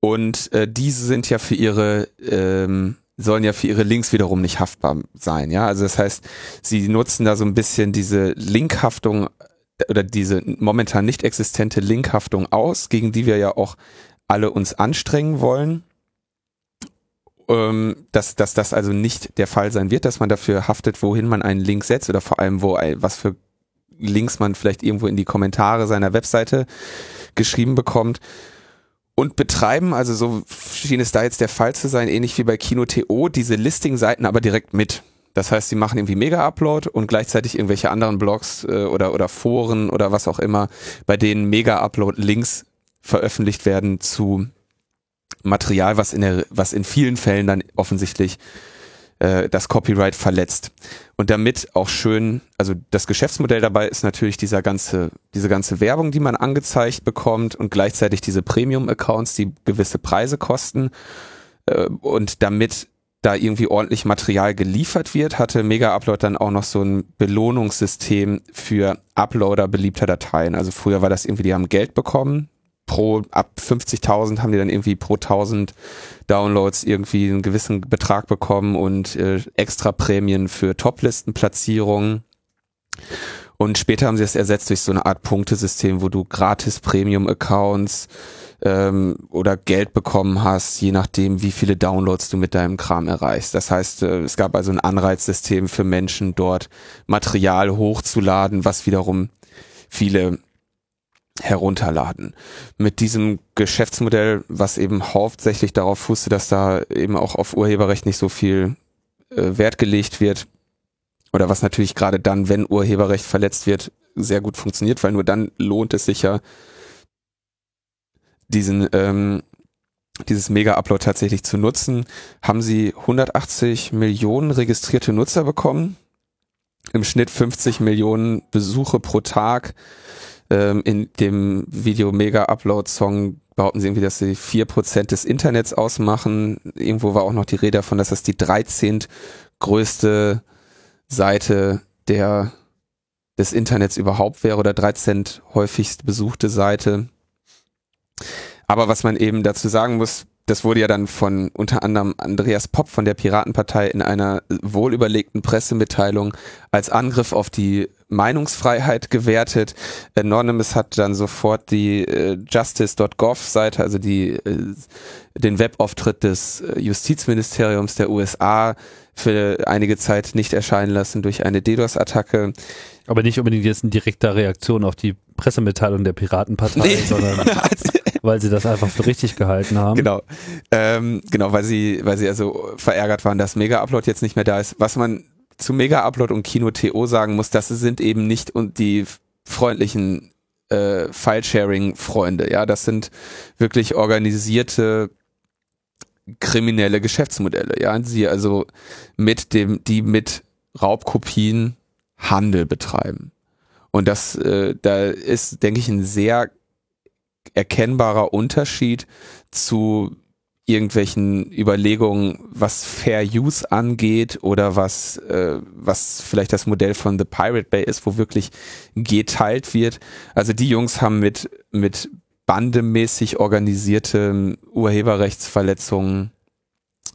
Speaker 2: Und äh, diese sind ja für ihre, ähm, sollen ja für ihre Links wiederum nicht haftbar sein. Ja, also das heißt, sie nutzen da so ein bisschen diese Linkhaftung äh, oder diese momentan nicht existente Linkhaftung aus, gegen die wir ja auch alle uns anstrengen wollen. Ähm, dass, dass das also nicht der Fall sein wird, dass man dafür haftet, wohin man einen Link setzt oder vor allem, wo was für Links man vielleicht irgendwo in die Kommentare seiner Webseite geschrieben bekommt und betreiben, also so schien es da jetzt der Fall zu sein, ähnlich wie bei Kino.to, diese Listing-Seiten aber direkt mit. Das heißt, sie machen irgendwie Mega-Upload und gleichzeitig irgendwelche anderen Blogs äh, oder, oder Foren oder was auch immer, bei denen Mega-Upload-Links veröffentlicht werden zu Material, was in der, was in vielen Fällen dann offensichtlich äh, das Copyright verletzt. Und damit auch schön, also das Geschäftsmodell dabei ist natürlich dieser ganze, diese ganze Werbung, die man angezeigt bekommt und gleichzeitig diese Premium-Accounts, die gewisse Preise kosten. Äh, und damit da irgendwie ordentlich Material geliefert wird, hatte Mega Upload dann auch noch so ein Belohnungssystem für Uploader beliebter Dateien. Also früher war das irgendwie, die haben Geld bekommen pro, ab 50.000 haben die dann irgendwie pro 1000 Downloads irgendwie einen gewissen Betrag bekommen und äh, extra Prämien für Toplistenplatzierungen. Und später haben sie das ersetzt durch so eine Art Punktesystem, wo du gratis Premium-Accounts ähm, oder Geld bekommen hast, je nachdem, wie viele Downloads du mit deinem Kram erreichst. Das heißt, äh, es gab also ein Anreizsystem für Menschen, dort Material hochzuladen, was wiederum viele herunterladen. Mit diesem Geschäftsmodell, was eben hauptsächlich darauf fußte, dass da eben auch auf Urheberrecht nicht so viel äh, Wert gelegt wird, oder was natürlich gerade dann, wenn Urheberrecht verletzt wird, sehr gut funktioniert, weil nur dann lohnt es sich ja, diesen ähm, dieses Mega-Upload tatsächlich zu nutzen, haben sie 180 Millionen registrierte Nutzer bekommen, im Schnitt 50 Millionen Besuche pro Tag ähm, in dem Video Mega Upload Song behaupten sie irgendwie, dass sie vier Prozent des Internets ausmachen. Irgendwo war auch noch die Rede davon, dass das die 13. größte Seite der des Internets überhaupt wäre oder 13 häufigst besuchte Seite. Aber was man eben dazu sagen muss, das wurde ja dann von unter anderem Andreas Popp von der Piratenpartei in einer wohlüberlegten Pressemitteilung als Angriff auf die Meinungsfreiheit gewertet. Anonymous hat dann sofort die äh, justice.gov Seite, also die äh, den Webauftritt des äh, Justizministeriums der USA für einige Zeit nicht erscheinen lassen durch eine DDoS-Attacke.
Speaker 1: Aber nicht unbedingt jetzt eine direkte Reaktion auf die Pressemitteilung der Piratenpartei, nee. sondern weil sie das einfach für richtig gehalten haben.
Speaker 2: Genau, ähm, genau, weil sie, weil sie also verärgert waren, dass Mega Upload jetzt nicht mehr da ist. Was man zu Mega Upload und Kino TO sagen muss, das sind eben nicht und die freundlichen äh, File-Sharing-Freunde. Ja, das sind wirklich organisierte kriminelle Geschäftsmodelle. Ja, sie also mit dem, die mit Raubkopien Handel betreiben. Und das, äh, da ist, denke ich, ein sehr erkennbarer Unterschied zu irgendwelchen Überlegungen, was Fair Use angeht oder was, äh, was vielleicht das Modell von The Pirate Bay ist, wo wirklich geteilt wird. Also die Jungs haben mit, mit bandemäßig organisierte Urheberrechtsverletzungen,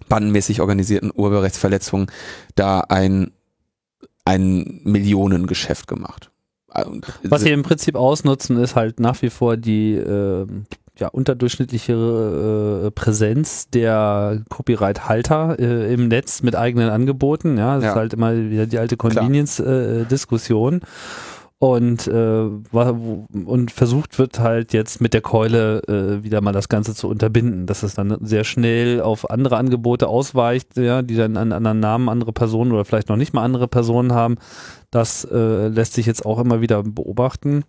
Speaker 2: bandenmäßig organisierten Urheberrechtsverletzungen da ein, ein Millionengeschäft gemacht.
Speaker 1: Was sie im Prinzip ausnutzen, ist halt nach wie vor die äh, ja, unterdurchschnittliche äh, Präsenz der Copyright-Halter äh, im Netz mit eigenen Angeboten. Ja, das
Speaker 2: Ja.
Speaker 1: ist halt immer wieder die alte Convenience-Diskussion. und, äh, wa- wo- und versucht wird halt jetzt mit der Keule äh, wieder mal das Ganze zu unterbinden, dass es dann sehr schnell auf andere Angebote ausweicht, ja, die dann einen anderen Namen, andere Personen oder vielleicht noch nicht mal andere Personen haben. Das äh, lässt sich jetzt auch immer wieder beobachten.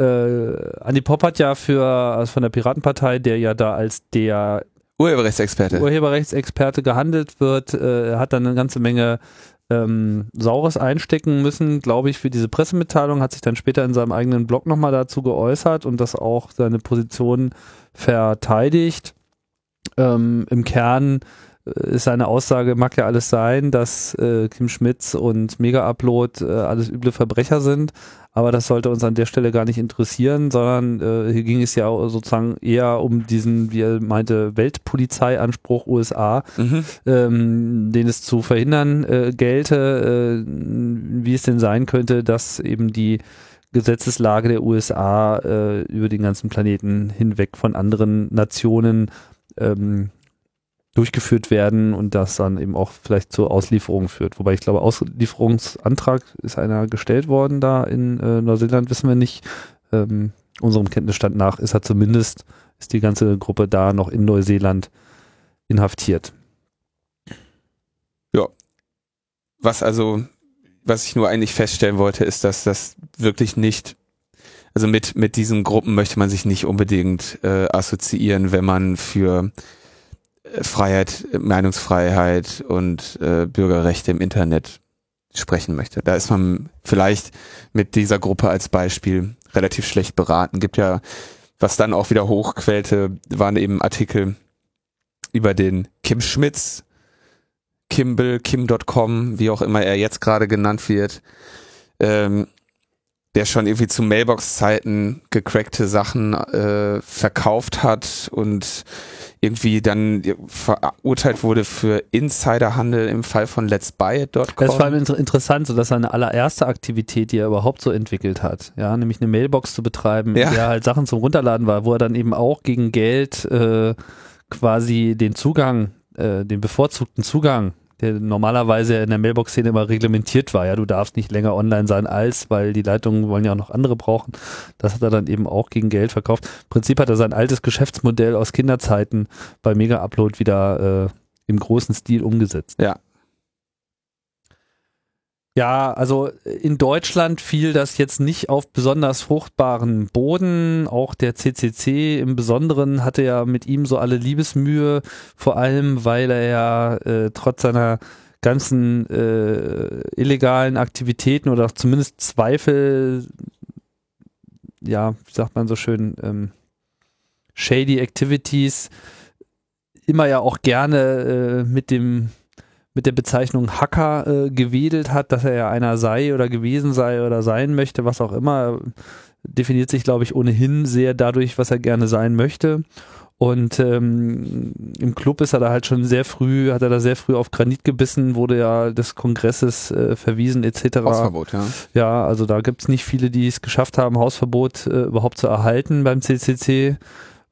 Speaker 1: Äh, Andi Popp hat ja für also von der Piratenpartei, der ja da als der
Speaker 2: Urheberrechtsexperte.
Speaker 1: Urheberrechtsexperte gehandelt wird, äh, hat dann eine ganze Menge ähm, Saures einstecken müssen, glaube ich, für diese Pressemitteilung, hat sich dann später in seinem eigenen Blog nochmal dazu geäußert und das auch seine Position verteidigt. Ähm, Im Kern äh, ist seine Aussage, mag ja alles sein, dass äh, Kim Schmitz und Mega Upload äh, alles üble Verbrecher sind, aber das sollte uns an der Stelle gar nicht interessieren, sondern äh, hier ging es ja sozusagen eher um diesen, wie er meinte, Weltpolizeianspruch USA,
Speaker 2: Mhm.
Speaker 1: ähm, den es zu verhindern äh, gelte, äh, wie es denn sein könnte, dass eben die Gesetzeslage der USA äh, über den ganzen Planeten hinweg von anderen Nationen ähm, durchgeführt werden und das dann eben auch vielleicht zur Auslieferung führt. Wobei ich glaube, Auslieferungsantrag ist einer gestellt worden da in äh, Neuseeland, wissen wir nicht. Ähm, unserem Kenntnisstand nach ist er zumindest, ist die ganze Gruppe da noch in Neuseeland inhaftiert.
Speaker 2: Was also, was ich nur eigentlich feststellen wollte, ist, dass das wirklich nicht, also mit, mit diesen Gruppen möchte man sich nicht unbedingt äh, assoziieren, wenn man für Freiheit, äh, Meinungsfreiheit und äh, Bürgerrechte im Internet sprechen möchte. Da ist man vielleicht mit dieser Gruppe als Beispiel relativ schlecht beraten. Gibt ja, was dann auch wieder hochquellte, waren eben Artikel über den Kim Schmitz, Kimball, Kim.com, wie auch immer er jetzt gerade genannt wird, ähm, der schon irgendwie zu Mailbox-Zeiten gecrackte Sachen äh, verkauft hat und irgendwie dann verurteilt wurde für Insiderhandel im Fall von Let's Buy It.com.
Speaker 1: Das war inter interessant, so dass seine allererste Aktivität, die er überhaupt so entwickelt hat, ja, nämlich eine Mailbox zu betreiben,
Speaker 2: Ja.
Speaker 1: in der halt Sachen zum Runterladen war, wo er dann eben auch gegen Geld äh, quasi den Zugang, äh, den bevorzugten Zugang, der normalerweise in der Mailbox-Szene immer reglementiert war, ja, du darfst nicht länger online sein als, weil die Leitungen wollen ja auch noch andere brauchen. Das hat er dann eben auch gegen Geld verkauft. Im Prinzip hat er sein altes Geschäftsmodell aus Kinderzeiten bei Mega Upload wieder äh, im großen Stil umgesetzt.
Speaker 2: Ja.
Speaker 1: Ja, also in Deutschland fiel das jetzt nicht auf besonders fruchtbaren Boden. Auch der CCC im Besonderen hatte ja mit ihm so alle Liebesmühe, vor allem weil er ja äh, trotz seiner ganzen äh, illegalen Aktivitäten oder zumindest Zweifel, ja, wie sagt man so schön, ähm, shady Activities, immer ja auch gerne äh, mit dem mit der Bezeichnung Hacker äh, gewedelt hat, dass er ja einer sei oder gewesen sei oder sein möchte, was auch immer, definiert sich, glaube ich, ohnehin sehr dadurch, was er gerne sein möchte. Und ähm, im Club ist er da halt schon sehr früh, hat er da sehr früh auf Granit gebissen, wurde ja des Kongresses äh, verwiesen etc.
Speaker 2: Hausverbot, ja.
Speaker 1: Ja, also da gibt's nicht viele, die es geschafft haben, Hausverbot äh, überhaupt zu erhalten beim CCC.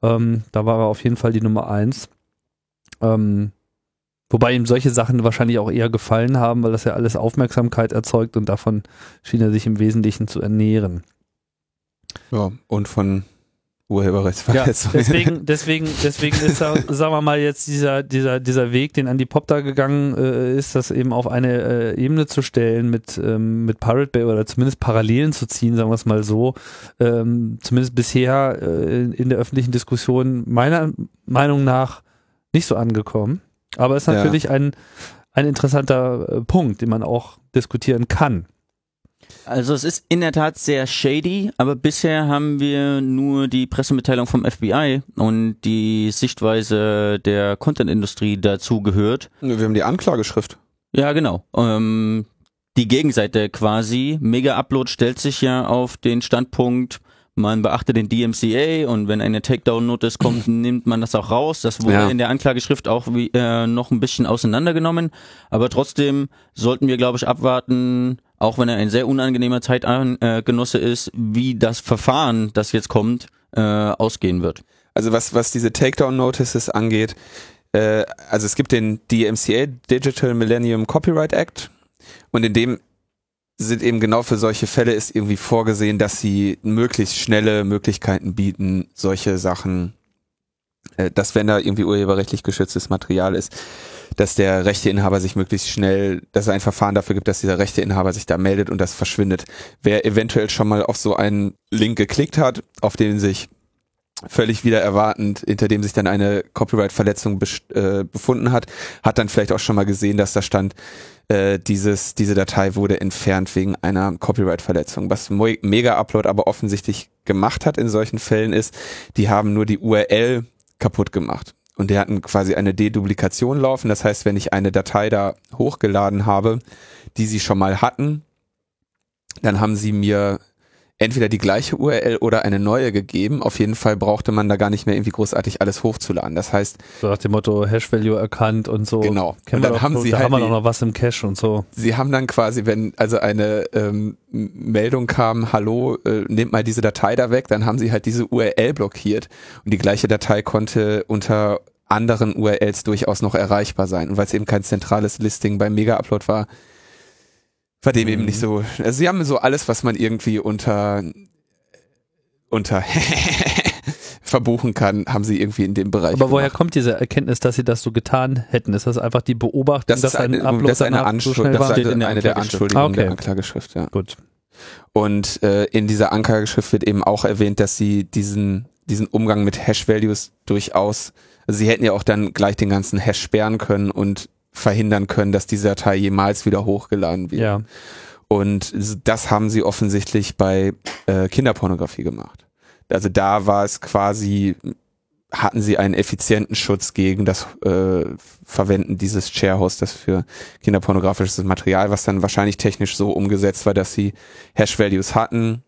Speaker 1: Ähm, da war er auf jeden Fall die Nummer eins. Ähm, wobei ihm solche Sachen wahrscheinlich auch eher gefallen haben, weil das ja alles Aufmerksamkeit erzeugt und davon schien er sich im Wesentlichen zu ernähren.
Speaker 2: ja. Und von Urheberrechtsverletzungen.
Speaker 1: deswegen, deswegen, deswegen ist, da, sagen wir mal, jetzt dieser, dieser, dieser Weg, den Andy Pop da gegangen äh, ist, das eben auf eine äh, Ebene zu stellen mit, ähm, mit Pirate Bay oder zumindest Parallelen zu ziehen, sagen wir es mal so, ähm, zumindest bisher äh, in der öffentlichen Diskussion meiner Meinung nach nicht so angekommen. Aber ist
Speaker 2: Ja.
Speaker 1: natürlich ein, ein interessanter äh, Punkt, den man auch diskutieren kann.
Speaker 3: Also es ist in der Tat sehr shady, aber bisher haben wir nur die Pressemitteilung vom FBI und die Sichtweise der Content-Industrie dazu gehört.
Speaker 2: Wir haben die Anklageschrift.
Speaker 3: Ja, genau. Ähm, die Gegenseite quasi. Mega Upload stellt sich ja auf den Standpunkt, man beachte den DMCA und wenn eine Takedown-Notice kommt, nimmt man das auch raus. Das wurde
Speaker 2: Ja.
Speaker 3: in der Anklageschrift auch wie, äh, noch ein bisschen auseinandergenommen. Aber trotzdem sollten wir, glaube ich, abwarten, auch wenn er ein sehr unangenehmer Zeitgenosse ist, wie das Verfahren, das jetzt kommt, äh, ausgehen wird.
Speaker 2: Also was, was diese Takedown-Notices angeht, äh, also es gibt den DMCA, Digital Millennium Copyright Act, und in dem sind eben genau für solche Fälle ist irgendwie vorgesehen, dass sie möglichst schnelle Möglichkeiten bieten, solche Sachen, äh, dass wenn da irgendwie urheberrechtlich geschütztes Material ist, dass der Rechteinhaber sich möglichst schnell, dass es ein Verfahren dafür gibt, dass dieser Rechteinhaber sich da meldet und das verschwindet. Wer eventuell schon mal auf so einen Link geklickt hat, auf den sich völlig wieder erwartend, hinter dem sich dann eine Copyright-Verletzung äh, befunden hat, hat dann vielleicht auch schon mal gesehen, dass da stand, äh, dieses, diese Datei wurde entfernt wegen einer Copyright-Verletzung. Was Mega Upload aber offensichtlich gemacht hat in solchen Fällen ist, die haben nur die URL kaputt gemacht. Und die hatten quasi eine Deduplikation laufen. Das heißt, wenn ich eine Datei da hochgeladen habe, die sie schon mal hatten, dann haben sie mir entweder die gleiche URL oder eine neue gegeben. Auf jeden Fall brauchte man da gar nicht mehr irgendwie großartig alles hochzuladen. Das heißt,
Speaker 1: So nach dem Motto Hash Value erkannt und so.
Speaker 2: Genau.
Speaker 1: Kennen
Speaker 2: Und dann
Speaker 1: doch,
Speaker 2: haben sie
Speaker 1: da
Speaker 2: halt
Speaker 1: haben wir doch noch was im Cache und so.
Speaker 2: sie haben dann quasi, wenn also eine ähm, Meldung kam, hallo, äh, nehmt mal diese Datei da weg, dann haben sie halt diese URL blockiert und die gleiche Datei konnte unter anderen URLs durchaus noch erreichbar sein. Und weil es eben kein zentrales Listing beim Mega-Upload war, war dem eben
Speaker 1: Mhm.
Speaker 2: nicht so. Also sie haben so alles, was man irgendwie unter unter verbuchen kann, haben sie irgendwie in dem Bereich.
Speaker 1: Aber woher
Speaker 2: gemacht.
Speaker 1: kommt diese Erkenntnis, dass sie das so getan hätten? Ist das einfach die Beobachtung,
Speaker 2: das
Speaker 1: dass ein Upload
Speaker 2: das eine,
Speaker 1: so
Speaker 2: Anschuld,
Speaker 1: schnell
Speaker 2: das
Speaker 1: war?
Speaker 3: Steht
Speaker 2: eine, eine der. Anschuldigungen
Speaker 1: Ah, okay.
Speaker 2: der Anklageschrift, ja.
Speaker 1: Gut.
Speaker 2: Und äh, in dieser Anklageschrift wird eben auch erwähnt, dass sie diesen, diesen Umgang mit Hash-Values durchaus, also sie hätten ja auch dann gleich den ganzen Hash sperren können und verhindern können, dass diese Datei jemals wieder hochgeladen wird.
Speaker 1: Ja.
Speaker 2: Und das haben sie offensichtlich bei äh, Kinderpornografie gemacht. Also da war es quasi, hatten sie einen effizienten Schutz gegen das äh, Verwenden dieses Sharehosters für kinderpornografisches Material, was dann wahrscheinlich technisch so umgesetzt war, dass sie Hash-Values hatten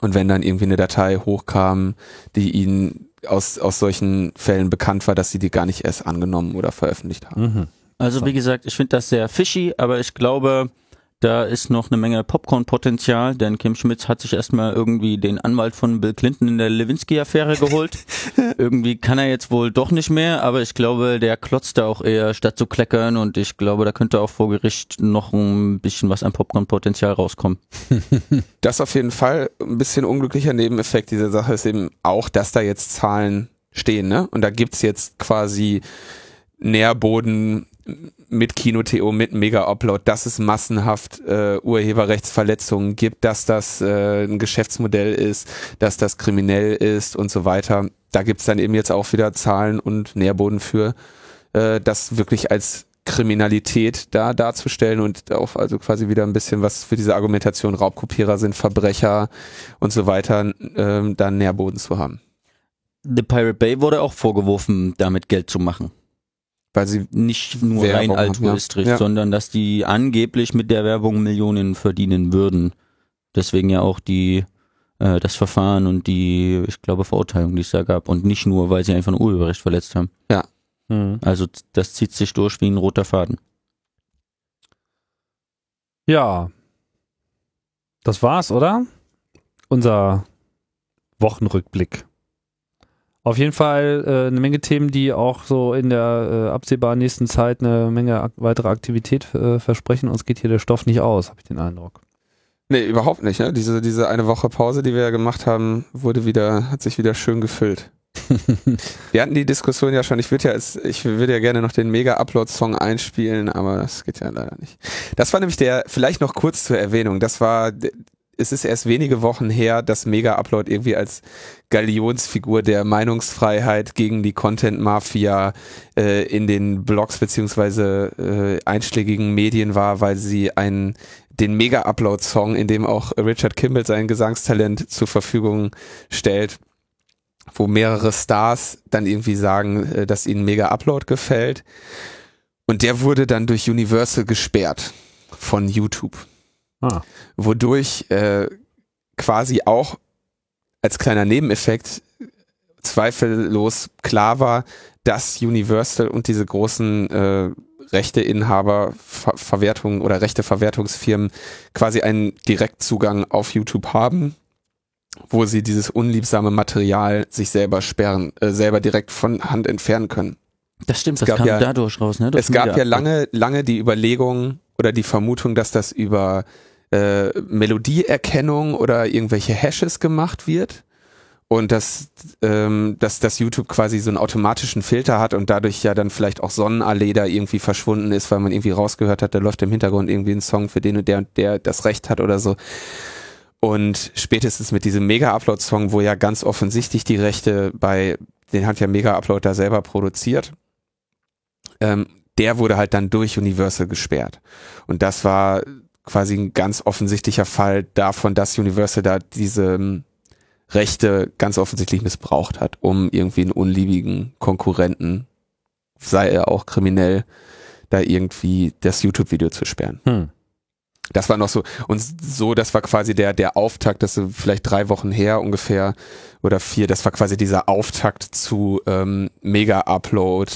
Speaker 2: und wenn dann irgendwie eine Datei hochkam, die ihnen aus, aus solchen Fällen bekannt war, dass sie die gar nicht erst angenommen oder veröffentlicht haben.
Speaker 1: Mhm.
Speaker 3: Also
Speaker 1: So.
Speaker 3: wie gesagt, ich finde das sehr fishy, aber ich glaube, da ist noch eine Menge Popcorn-Potenzial, denn Kim Schmitz hat sich erstmal irgendwie den Anwalt von Bill Clinton in der Lewinsky-Affäre geholt. irgendwie kann er jetzt wohl doch nicht mehr, aber ich glaube, der klotzt da auch eher statt zu kleckern und ich glaube, da könnte auch vor Gericht noch ein bisschen was an Popcorn-Potenzial rauskommen.
Speaker 2: Das auf jeden Fall ein bisschen unglücklicher Nebeneffekt dieser Sache ist eben auch, dass da jetzt Zahlen stehen, ne? Und da gibt's jetzt quasi Nährboden mit Kino.to, mit Mega-Upload, dass es massenhaft äh, Urheberrechtsverletzungen gibt, dass das äh, ein Geschäftsmodell ist, dass das kriminell ist und so weiter. Da gibt's dann eben jetzt auch wieder Zahlen und Nährboden für, äh, das wirklich als Kriminalität da darzustellen und auch also quasi wieder ein bisschen was für diese Argumentation Raubkopierer sind Verbrecher und so weiter ähm, da Nährboden zu haben.
Speaker 3: The Pirate Bay wurde auch vorgeworfen, damit Geld zu machen.
Speaker 2: Weil sie
Speaker 3: Nicht nur
Speaker 2: Werbung
Speaker 3: rein altruistisch,
Speaker 2: ja. Ja.
Speaker 3: sondern dass die angeblich mit der Werbung Millionen verdienen würden. Deswegen ja auch die äh, das Verfahren und die, ich glaube, Verurteilung, die es da gab. Und nicht nur, weil sie einfach ein Urheberrecht verletzt haben.
Speaker 1: Mhm.
Speaker 3: Also das zieht sich durch wie ein roter Faden.
Speaker 1: Ja. Das war's, oder? Unser Wochenrückblick. Auf jeden Fall äh, eine Menge Themen, die auch so in der äh, absehbaren nächsten Zeit eine Menge ak weitere Aktivität äh, versprechen. Uns geht hier der Stoff nicht aus, habe ich den Eindruck.
Speaker 2: Nee, überhaupt nicht. Ne? Diese, diese eine Woche Pause, die wir ja gemacht haben, wurde wieder, hat sich wieder schön gefüllt. Wir hatten die Diskussion ja schon, ich würde ja, ich würde ja gerne noch den Mega-Upload-Song einspielen, aber das geht ja leider nicht. Das war nämlich der, vielleicht noch kurz zur Erwähnung, das war, es ist erst wenige Wochen her, dass Mega-Upload irgendwie als Galionsfigur der Meinungsfreiheit gegen die Content-Mafia äh, in den Blogs beziehungsweise äh, einschlägigen Medien war, weil sie einen den Mega-Upload-Song, in dem auch Richard Kimball sein Gesangstalent zur Verfügung stellt, wo mehrere Stars dann irgendwie sagen, äh, dass ihnen Mega-Upload gefällt. Und der wurde dann durch Universal gesperrt von YouTube
Speaker 1: Ah.
Speaker 2: wodurch äh, quasi auch als kleiner Nebeneffekt zweifellos klar war, dass Universal und diese großen äh, Rechteinhaber, Ver Verwertungen oder Rechteverwertungsfirmen quasi einen Direktzugang auf YouTube haben, wo sie dieses unliebsame Material sich selber sperren, äh, selber direkt von Hand entfernen können.
Speaker 3: Das stimmt,
Speaker 2: Es
Speaker 3: das kam
Speaker 2: ja-
Speaker 3: dadurch raus, ne? Das
Speaker 2: es gab ja lange, lange die Überlegung oder die Vermutung, dass das über äh, Melodieerkennung oder irgendwelche Hashes gemacht wird. Und dass, ähm, dass das YouTube quasi so einen automatischen Filter hat und dadurch ja dann vielleicht auch Sonnenallee da irgendwie verschwunden ist, weil man irgendwie rausgehört hat, da läuft im Hintergrund irgendwie ein Song, für den und der und der das Recht hat oder so. Und spätestens mit diesem Mega-Upload-Song, wo ja ganz offensichtlich die Rechte bei, den hat ja Mega-Upload da selber produziert, ähm, der wurde halt dann durch Universal gesperrt. Und das war quasi ein ganz offensichtlicher Fall davon, dass Universal da diese ähm, Rechte ganz offensichtlich missbraucht hat, um irgendwie einen unliebigen Konkurrenten, sei er auch kriminell, da irgendwie das YouTube-Video zu sperren.
Speaker 1: Hm.
Speaker 2: Das war noch so, und so, das war quasi der, der Auftakt, das ist vielleicht drei Wochen her ungefähr oder vier, das war quasi dieser Auftakt zu ähm, Mega-Upload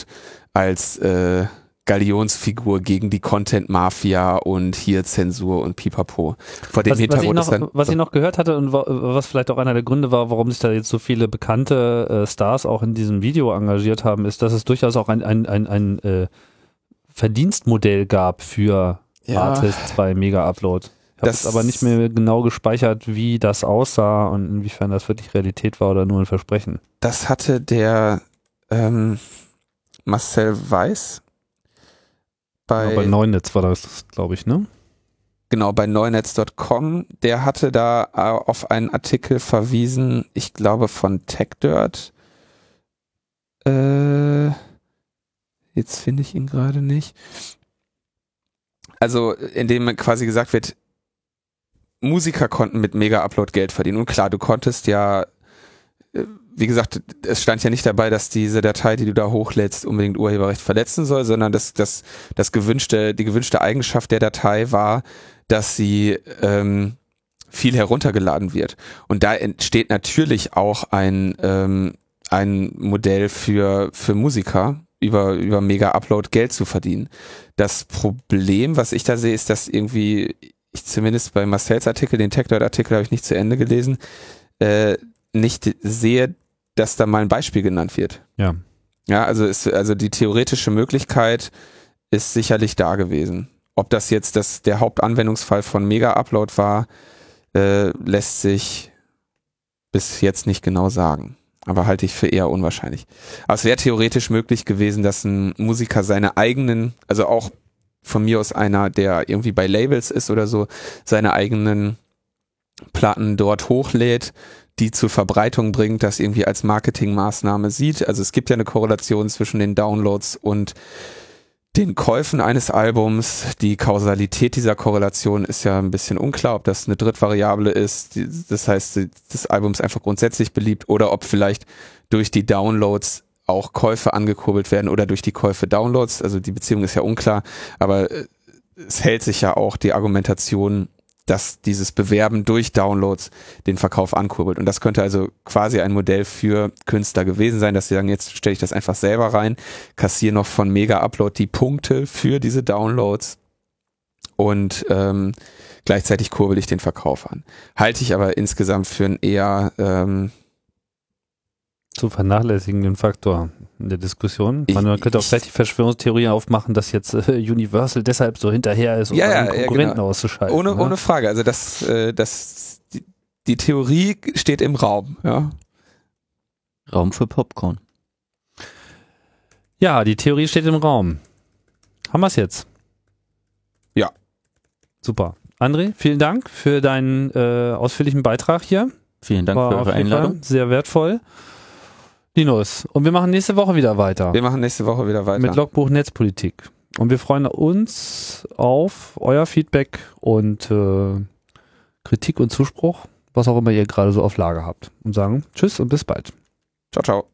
Speaker 2: als äh, Galionsfigur gegen die Content-Mafia und hier Zensur und Pipapo. Vor dem
Speaker 1: Was, was, ich
Speaker 2: Hintergrund
Speaker 1: noch, was ich noch gehört hatte und wa- was vielleicht auch einer der Gründe war, warum sich da jetzt so viele bekannte äh, Stars auch in diesem Video engagiert haben, ist, dass es durchaus auch ein, ein, ein, ein äh, Verdienstmodell gab für
Speaker 2: Ja.
Speaker 1: Artists bei Mega Upload. Ich habe jetzt aber nicht mehr genau gespeichert, wie das aussah und inwiefern das wirklich Realität war oder nur ein Versprechen.
Speaker 2: das hatte der ähm, Marcel Weiß bei,
Speaker 1: Genau, bei Neunetz war das, glaube ich, ne?
Speaker 2: genau bei neunetz.com, der hatte da äh, auf einen Artikel verwiesen, ich glaube von TechDirt. Äh, jetzt finde ich ihn gerade nicht. Also, in dem quasi gesagt wird, Musiker konnten mit Mega-Upload Geld verdienen. Und klar, du konntest ja, wie gesagt, es stand ja nicht dabei, dass diese Datei, die du da hochlädst, unbedingt Urheberrecht verletzen soll, sondern dass das, das gewünschte, die gewünschte Eigenschaft der Datei war, dass sie ähm, viel heruntergeladen wird. Und da entsteht natürlich auch ein, ähm, ein Modell für, für Musiker, über, über Mega-Upload Geld zu verdienen. Das Problem, was ich da sehe, ist, dass irgendwie, ich zumindest bei Marcells Artikel, den TechDot-Artikel habe ich nicht zu Ende gelesen, äh, nicht sehe, dass da mal ein Beispiel genannt wird.
Speaker 1: Ja.
Speaker 2: Ja, also ist, also die theoretische Möglichkeit ist sicherlich da gewesen. Ob das jetzt das, der Hauptanwendungsfall von Mega-Upload war, äh, lässt sich bis jetzt nicht genau sagen. Aber halte ich für eher unwahrscheinlich. Aber es wäre theoretisch möglich gewesen, dass ein Musiker seine eigenen, also auch von mir aus einer, der irgendwie bei Labels ist oder so, seine eigenen Platten dort hochlädt, die zur Verbreitung bringt, das irgendwie als Marketingmaßnahme sieht. Also es gibt ja eine Korrelation zwischen den Downloads und den Käufen eines Albums. Die Kausalität dieser Korrelation ist ja ein bisschen unklar, ob das eine Drittvariable ist. Das heißt, das Album ist einfach grundsätzlich beliebt oder ob vielleicht durch die Downloads auch Käufe angekurbelt werden oder durch die Käufe Downloads. Also die Beziehung ist ja unklar, aber äh, es hält sich ja auch die Argumentation, dass dieses Bewerben durch Downloads den Verkauf ankurbelt. Und das könnte also quasi ein Modell für Künstler gewesen sein, dass sie sagen, jetzt stelle ich das einfach selber rein, kassiere noch von Mega Upload die Punkte für diese Downloads und ähm, gleichzeitig kurbel ich den Verkauf an. Halte ich aber insgesamt für einen eher ähm,
Speaker 1: zu vernachlässigenden Faktor in der Diskussion.
Speaker 2: Ich-
Speaker 1: Man, könnte auch
Speaker 2: ich-
Speaker 1: vielleicht die Verschwörungstheorie aufmachen, dass jetzt äh, Universal deshalb so hinterher ist, um
Speaker 2: Ja, ja,
Speaker 1: einen
Speaker 2: ja,
Speaker 1: Konkurrenten
Speaker 2: genau.
Speaker 1: auszuschalten.
Speaker 2: ohne,
Speaker 1: ne?
Speaker 2: ohne Frage. Also das, äh, das die, die Theorie steht im Raum, ja.
Speaker 3: Raum für Popcorn.
Speaker 1: Ja, die Theorie steht im Raum. Haben wir es jetzt?
Speaker 2: Ja.
Speaker 1: Super. André, vielen Dank für deinen äh, ausführlichen Beitrag hier.
Speaker 3: Vielen Dank
Speaker 1: War
Speaker 3: für eure Einladung.
Speaker 1: Sehr wertvoll. Linus, und wir machen nächste Woche wieder weiter.
Speaker 2: Wir machen nächste Woche wieder weiter.
Speaker 1: mit Logbuch Netzpolitik. Und wir freuen uns auf euer Feedback und äh, Kritik und Zuspruch, was auch immer ihr gerade so auf Lager habt. Und sagen Tschüss und bis bald.
Speaker 2: ciao, ciao.